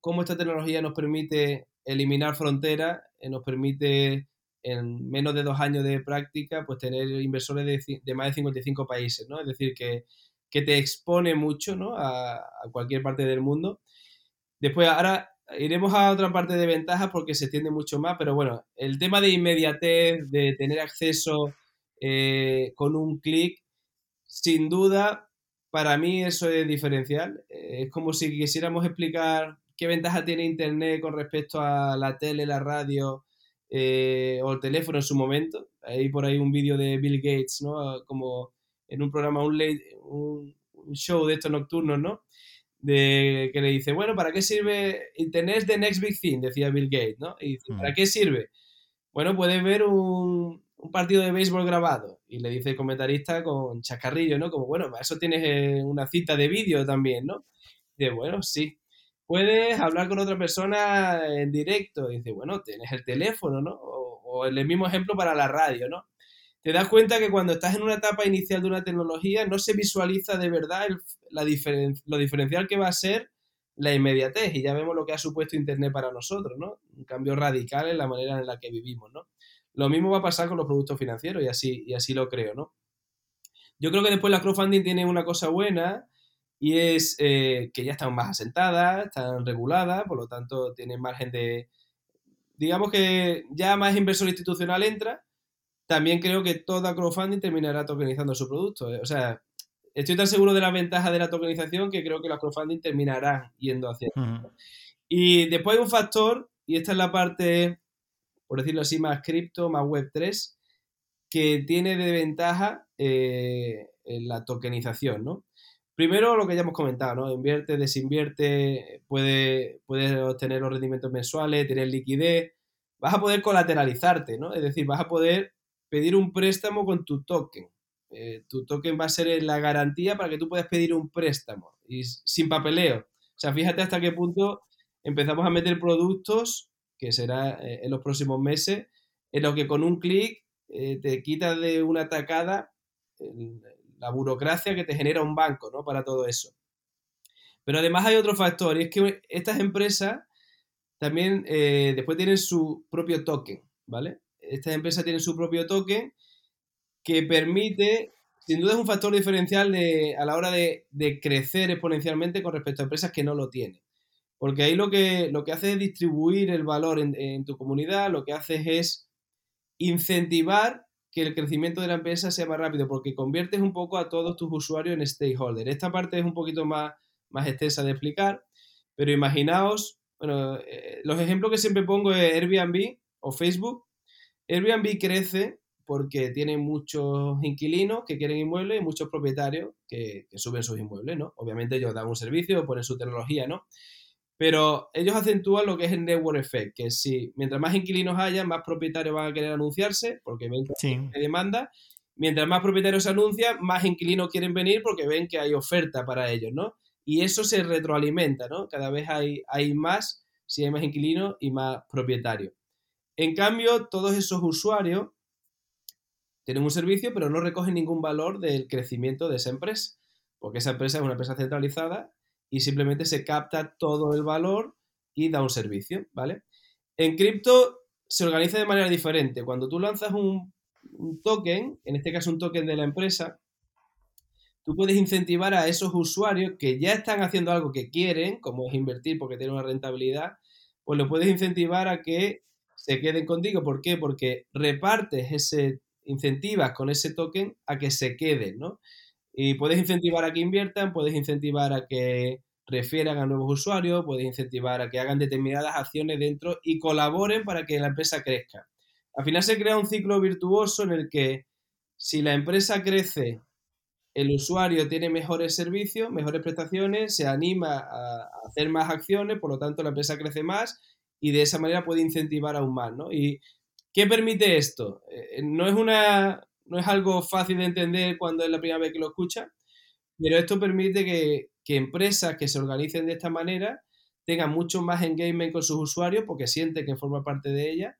cómo esta tecnología nos permite eliminar fronteras, eh, nos permite en menos de dos años de práctica, pues tener inversores de, más de 55 países, ¿no? Es decir, que, te expone mucho, ¿no? A, cualquier parte del mundo. Después, ahora iremos a otra parte de ventajas porque se extiende mucho más, pero bueno, el tema de inmediatez, de tener acceso eh, con un clic, sin duda, para mí eso es diferencial. Es como si quisiéramos explicar qué ventaja tiene Internet con respecto a la tele, la radio, eh, o el teléfono en su momento. Hay por ahí un vídeo de Bill Gates, ¿no? Como en un programa, un, un, show de estos nocturnos, ¿no? De, que le dice, bueno, ¿para qué sirve Internet the next big thing? Decía Bill Gates, ¿no? Y dice, ¿para mm. qué sirve? Bueno, puedes ver un, un, partido de béisbol grabado. Y le dice el comentarista con chacarrillo, ¿no? Como, bueno, para eso tienes eh, una cita de vídeo también, ¿no? Y dice, bueno, sí. Puedes hablar con otra persona en directo. Y dices, bueno, tienes el teléfono, ¿no? O, o, el mismo ejemplo para la radio, ¿no? Te das cuenta que cuando estás en una etapa inicial de una tecnología no se visualiza de verdad el, la diferen, lo diferencial que va a ser la inmediatez. Y ya vemos lo que ha supuesto Internet para nosotros, ¿no? Un cambio radical en la manera en la que vivimos, ¿no? Lo mismo va a pasar con los productos financieros y así, y así lo creo, ¿no? Yo creo que después la crowdfunding tiene una cosa buena y es eh, que ya están más asentadas, están reguladas, por lo tanto tienen margen de... Digamos que ya más inversor institucional entra, también creo que toda crowdfunding terminará tokenizando su producto. ¿eh? O sea, estoy tan seguro de la ventaja de la tokenización que creo que los crowdfunding terminarán yendo hacia uh -huh. Y después hay un factor, y esta es la parte, por decirlo así, más cripto, más web 3, que tiene de ventaja eh, la tokenización, ¿no? Primero, lo que ya hemos comentado, ¿no? Invierte, desinvierte, puede, puede obtener los rendimientos mensuales, tener liquidez, vas a poder colateralizarte, ¿no? Es decir, vas a poder pedir un préstamo con tu token. Eh, tu token va a ser la garantía para que tú puedas pedir un préstamo y sin papeleo. O sea, fíjate hasta qué punto empezamos a meter productos, que será eh, en los próximos meses, en los que con un clic eh, te quitas de una tacada el, la burocracia que te genera un banco, ¿no? Para todo eso. Pero además hay otro factor, y es que estas empresas también eh, después tienen su propio token, ¿vale? Estas empresas tienen su propio token que permite, sin duda es un factor diferencial a la hora de, crecer exponencialmente con respecto a empresas que no lo tienen. Porque ahí lo que, lo que haces es distribuir el valor en, en tu comunidad, lo que haces es incentivar que el crecimiento de la empresa sea más rápido, porque conviertes un poco a todos tus usuarios en stakeholder. Esta parte es un poquito más, más extensa de explicar, pero imaginaos, bueno, eh, los ejemplos que siempre pongo es Airbnb o Facebook. Airbnb crece porque tiene muchos inquilinos que quieren inmuebles y muchos propietarios que, suben sus inmuebles, ¿no? Obviamente ellos dan un servicio, ponen su tecnología, ¿no? Pero ellos acentúan lo que es el network effect, que si mientras más inquilinos haya, más propietarios van a querer anunciarse porque ven que sí. hay demanda. Mientras más propietarios se anuncian, más inquilinos quieren venir porque ven que hay oferta para ellos, ¿no? Y eso se retroalimenta, ¿no? Cada vez hay, hay más, si hay más inquilinos y más propietarios. En cambio, todos esos usuarios tienen un servicio, pero no recogen ningún valor del crecimiento de esa empresa, porque esa empresa es una empresa centralizada y simplemente se capta todo el valor y da un servicio, ¿vale? En cripto se organiza de manera diferente. Cuando tú lanzas un, token, en este caso un token de la empresa, tú puedes incentivar a esos usuarios que ya están haciendo algo que quieren, como es invertir porque tiene una rentabilidad, pues lo puedes incentivar a que se queden contigo. ¿Por qué? Porque repartes ese, incentivas con ese token a que se queden, ¿no? Y puedes incentivar a que inviertan, puedes incentivar a que refieran a nuevos usuarios, puedes incentivar a que hagan determinadas acciones dentro y colaboren para que la empresa crezca. Al final se crea un ciclo virtuoso en el que si la empresa crece, el usuario tiene mejores servicios, mejores prestaciones, se anima a hacer más acciones, por lo tanto la empresa crece más y de esa manera puede incentivar aún más. ¿no? ¿Y qué permite esto? Eh, no es una, no es algo fácil de entender cuando es la primera vez que lo escucha, pero esto permite que, que empresas que se organicen de esta manera tengan mucho más engagement con sus usuarios porque sienten que forma parte de ella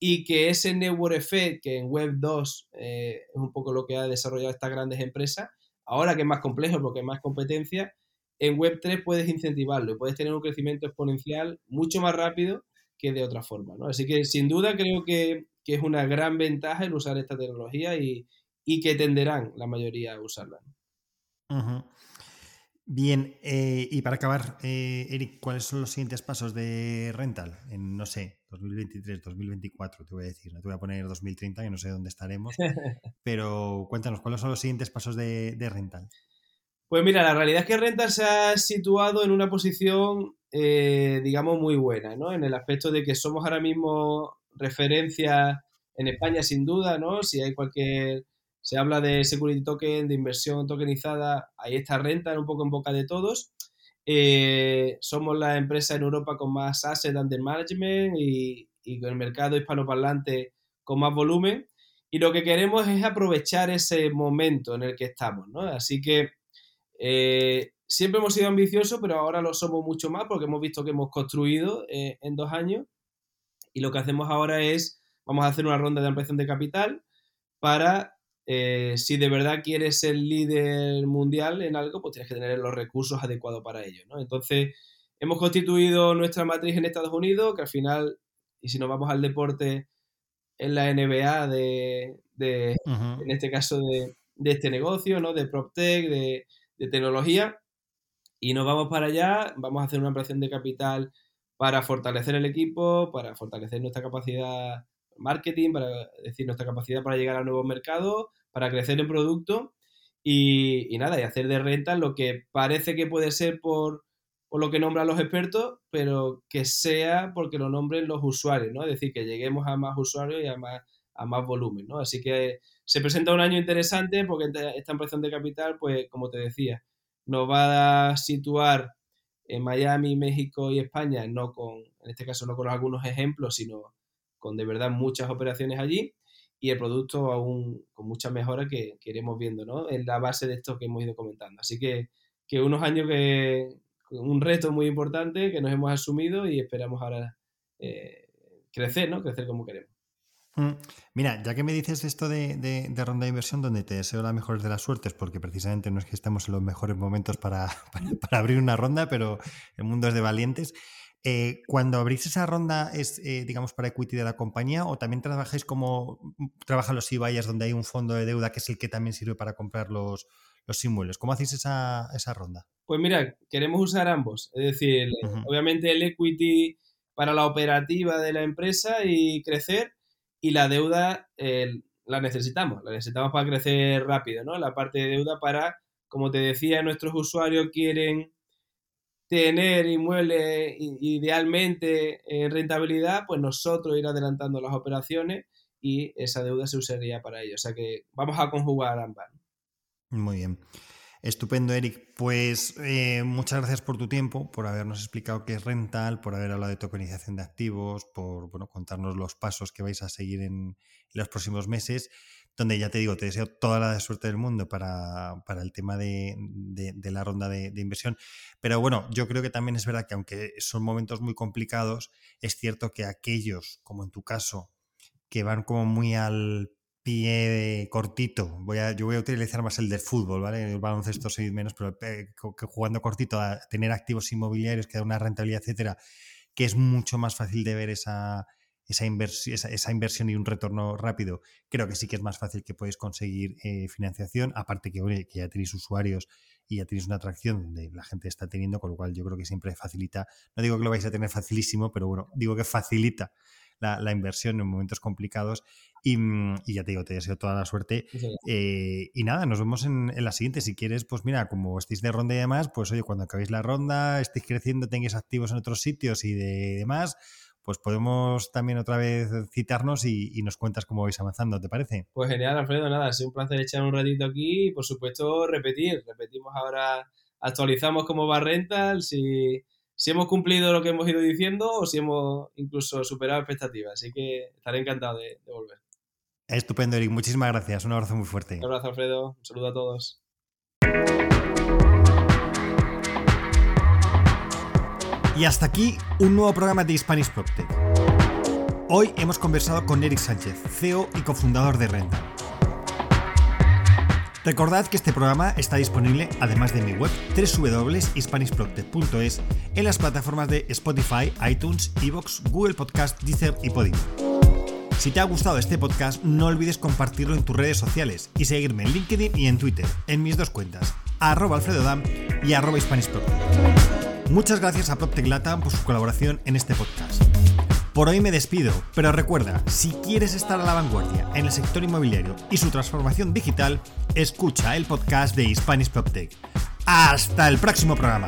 y que ese network effect que en Web 2 eh, es un poco lo que ha desarrollado estas grandes empresas, ahora que es más complejo porque hay más competencia, en Web 3 puedes incentivarlo y puedes tener un crecimiento exponencial mucho más rápido que de otra forma. ¿no? Así que sin duda creo que, que, es una gran ventaja el usar esta tecnología y, y que tenderán la mayoría a usarla. Uh -huh. Bien, eh, y para acabar, eh, Eric, ¿cuáles son los siguientes pasos de Rental? En, no sé, 2023, 2024, te voy a decir. No te voy a poner 2030, que no sé dónde estaremos. pero cuéntanos, ¿cuáles son los siguientes pasos de, de, Rental? Pues mira, la realidad es que Rental se ha situado en una posición, eh, digamos, muy buena, ¿no? En el aspecto de que somos ahora mismo referencia en España, sin duda, ¿no? Si hay cualquier se habla de security token, de inversión tokenizada, ahí está renta un poco en boca de todos. Eh, somos la empresa en Europa con más asset under management y, y con el mercado hispanoparlante con más volumen. Y lo que queremos es aprovechar ese momento en el que estamos, ¿no? Así que eh, siempre hemos sido ambiciosos, pero ahora lo somos mucho más porque hemos visto que hemos construido eh, en dos años y lo que hacemos ahora es, vamos a hacer una ronda de ampliación de capital para, eh, si de verdad quieres ser líder mundial en algo, pues tienes que tener los recursos adecuados para ello, ¿no? Entonces, hemos constituido nuestra matriz en Estados Unidos, que al final, y si nos vamos al deporte, es la NBA de, en este caso, de, este negocio, ¿no? De PropTech, de, de tecnología y nos vamos para allá, vamos a hacer una ampliación de capital para fortalecer el equipo, para fortalecer nuestra capacidad marketing, para decir nuestra capacidad para llegar a nuevos mercados, para crecer en producto y, nada, y hacer de renta lo que parece que puede ser por, por, lo que nombran los expertos, pero que sea porque lo nombren los usuarios, ¿no? Es decir, que lleguemos a más usuarios y a más, a más volumen, ¿no? Así que se presenta un año interesante porque esta ampliación de capital, pues como te decía, nos va a situar en Miami, México y España, no con, en este caso no con algunos ejemplos, sino con de verdad muchas operaciones allí y el producto aún con muchas mejoras que, que iremos viendo, ¿no? En la base de esto que hemos ido comentando. Así que, que unos años que, un reto muy importante que nos hemos asumido y esperamos ahora eh, crecer, ¿no? Crecer como queremos. Mm. Mira, ya que me dices esto de, ronda de inversión, donde te deseo la mejor de las suertes, porque precisamente no es que estemos en los mejores momentos para, abrir una ronda, pero el mundo es de valientes. Eh, cuando abrís esa ronda, ¿es, eh, digamos, para equity de la compañía o también trabajáis como trabajan los IBAYAS, donde hay un fondo de deuda que es el que también sirve para comprar los, los inmuebles? ¿Cómo hacéis esa, ronda? Pues mira, queremos usar ambos. Es decir, obviamente el equity para la operativa de la empresa y crecer y la deuda eh, la necesitamos, la necesitamos para crecer rápido, ¿no? La parte de deuda para, como te decía, nuestros usuarios quieren tener inmuebles idealmente en rentabilidad, pues nosotros ir adelantando las operaciones y esa deuda se usaría para ello. O sea que vamos a conjugar ambas. Muy bien. Estupendo, Eric. Pues eh, muchas gracias por tu tiempo, por habernos explicado qué es rental, por haber hablado de tokenización de activos, por bueno, contarnos los pasos que vais a seguir en, los próximos meses, donde ya te digo, te deseo toda la suerte del mundo para, el tema de, la ronda de, inversión. Pero bueno, yo creo que también es verdad que aunque son momentos muy complicados, es cierto que aquellos, como en tu caso, que van como muy al pie cortito. Voy a, yo voy a utilizar más el del fútbol, ¿vale? El baloncesto menos, pero eh, jugando cortito, a tener activos inmobiliarios que da una rentabilidad, etcétera, que es mucho más fácil de ver esa, esa, esa, inversión y un retorno rápido. Creo que sí que es más fácil que podéis conseguir eh, financiación, aparte que, que ya tenéis usuarios y ya tenéis una atracción donde la gente está teniendo, con lo cual yo creo que siempre facilita, no digo que lo vais a tener facilísimo, pero bueno, digo que facilita la, inversión en momentos complicados. Mm, y, ya te digo, te deseo toda la suerte. Eh, y nada, nos vemos en, la siguiente. Si quieres, pues mira, como estéis de ronda y demás, pues oye, cuando acabéis la ronda, estéis creciendo, tengáis activos en otros sitios y de, demás, pues podemos también otra vez citarnos y, nos cuentas cómo vais avanzando, ¿te parece? Pues genial, Alfredo, nada, ha sido un placer echar un ratito aquí y por supuesto repetir, repetimos ahora, actualizamos cómo va Rental, si si hemos cumplido lo que hemos ido diciendo o si hemos incluso superado expectativas. Así que estaré encantado de, volver. Estupendo, Eric. Muchísimas gracias. Un abrazo muy fuerte. Un abrazo, Alfredo. Un saludo a todos. Y hasta aquí un nuevo programa de Spanish PropTech. Hoy hemos conversado con Eric Sánchez, CEO y cofundador de Renta. Recordad que este programa está disponible, además de mi web, www.hispanishproctet.es, en las plataformas de Spotify, iTunes, Evox, Google Podcast, Deezer y Podimo. Si te ha gustado este podcast, no olvides compartirlo en tus redes sociales y seguirme en LinkedIn y en Twitter, en mis dos cuentas, arroba alfredodam y arroba Muchas gracias a PropTech Latam por su colaboración en este podcast. Por hoy me despido, pero recuerda, si quieres estar a la vanguardia en el sector inmobiliario y su transformación digital, escucha el podcast de Hispanic PropTech. Hasta el próximo programa.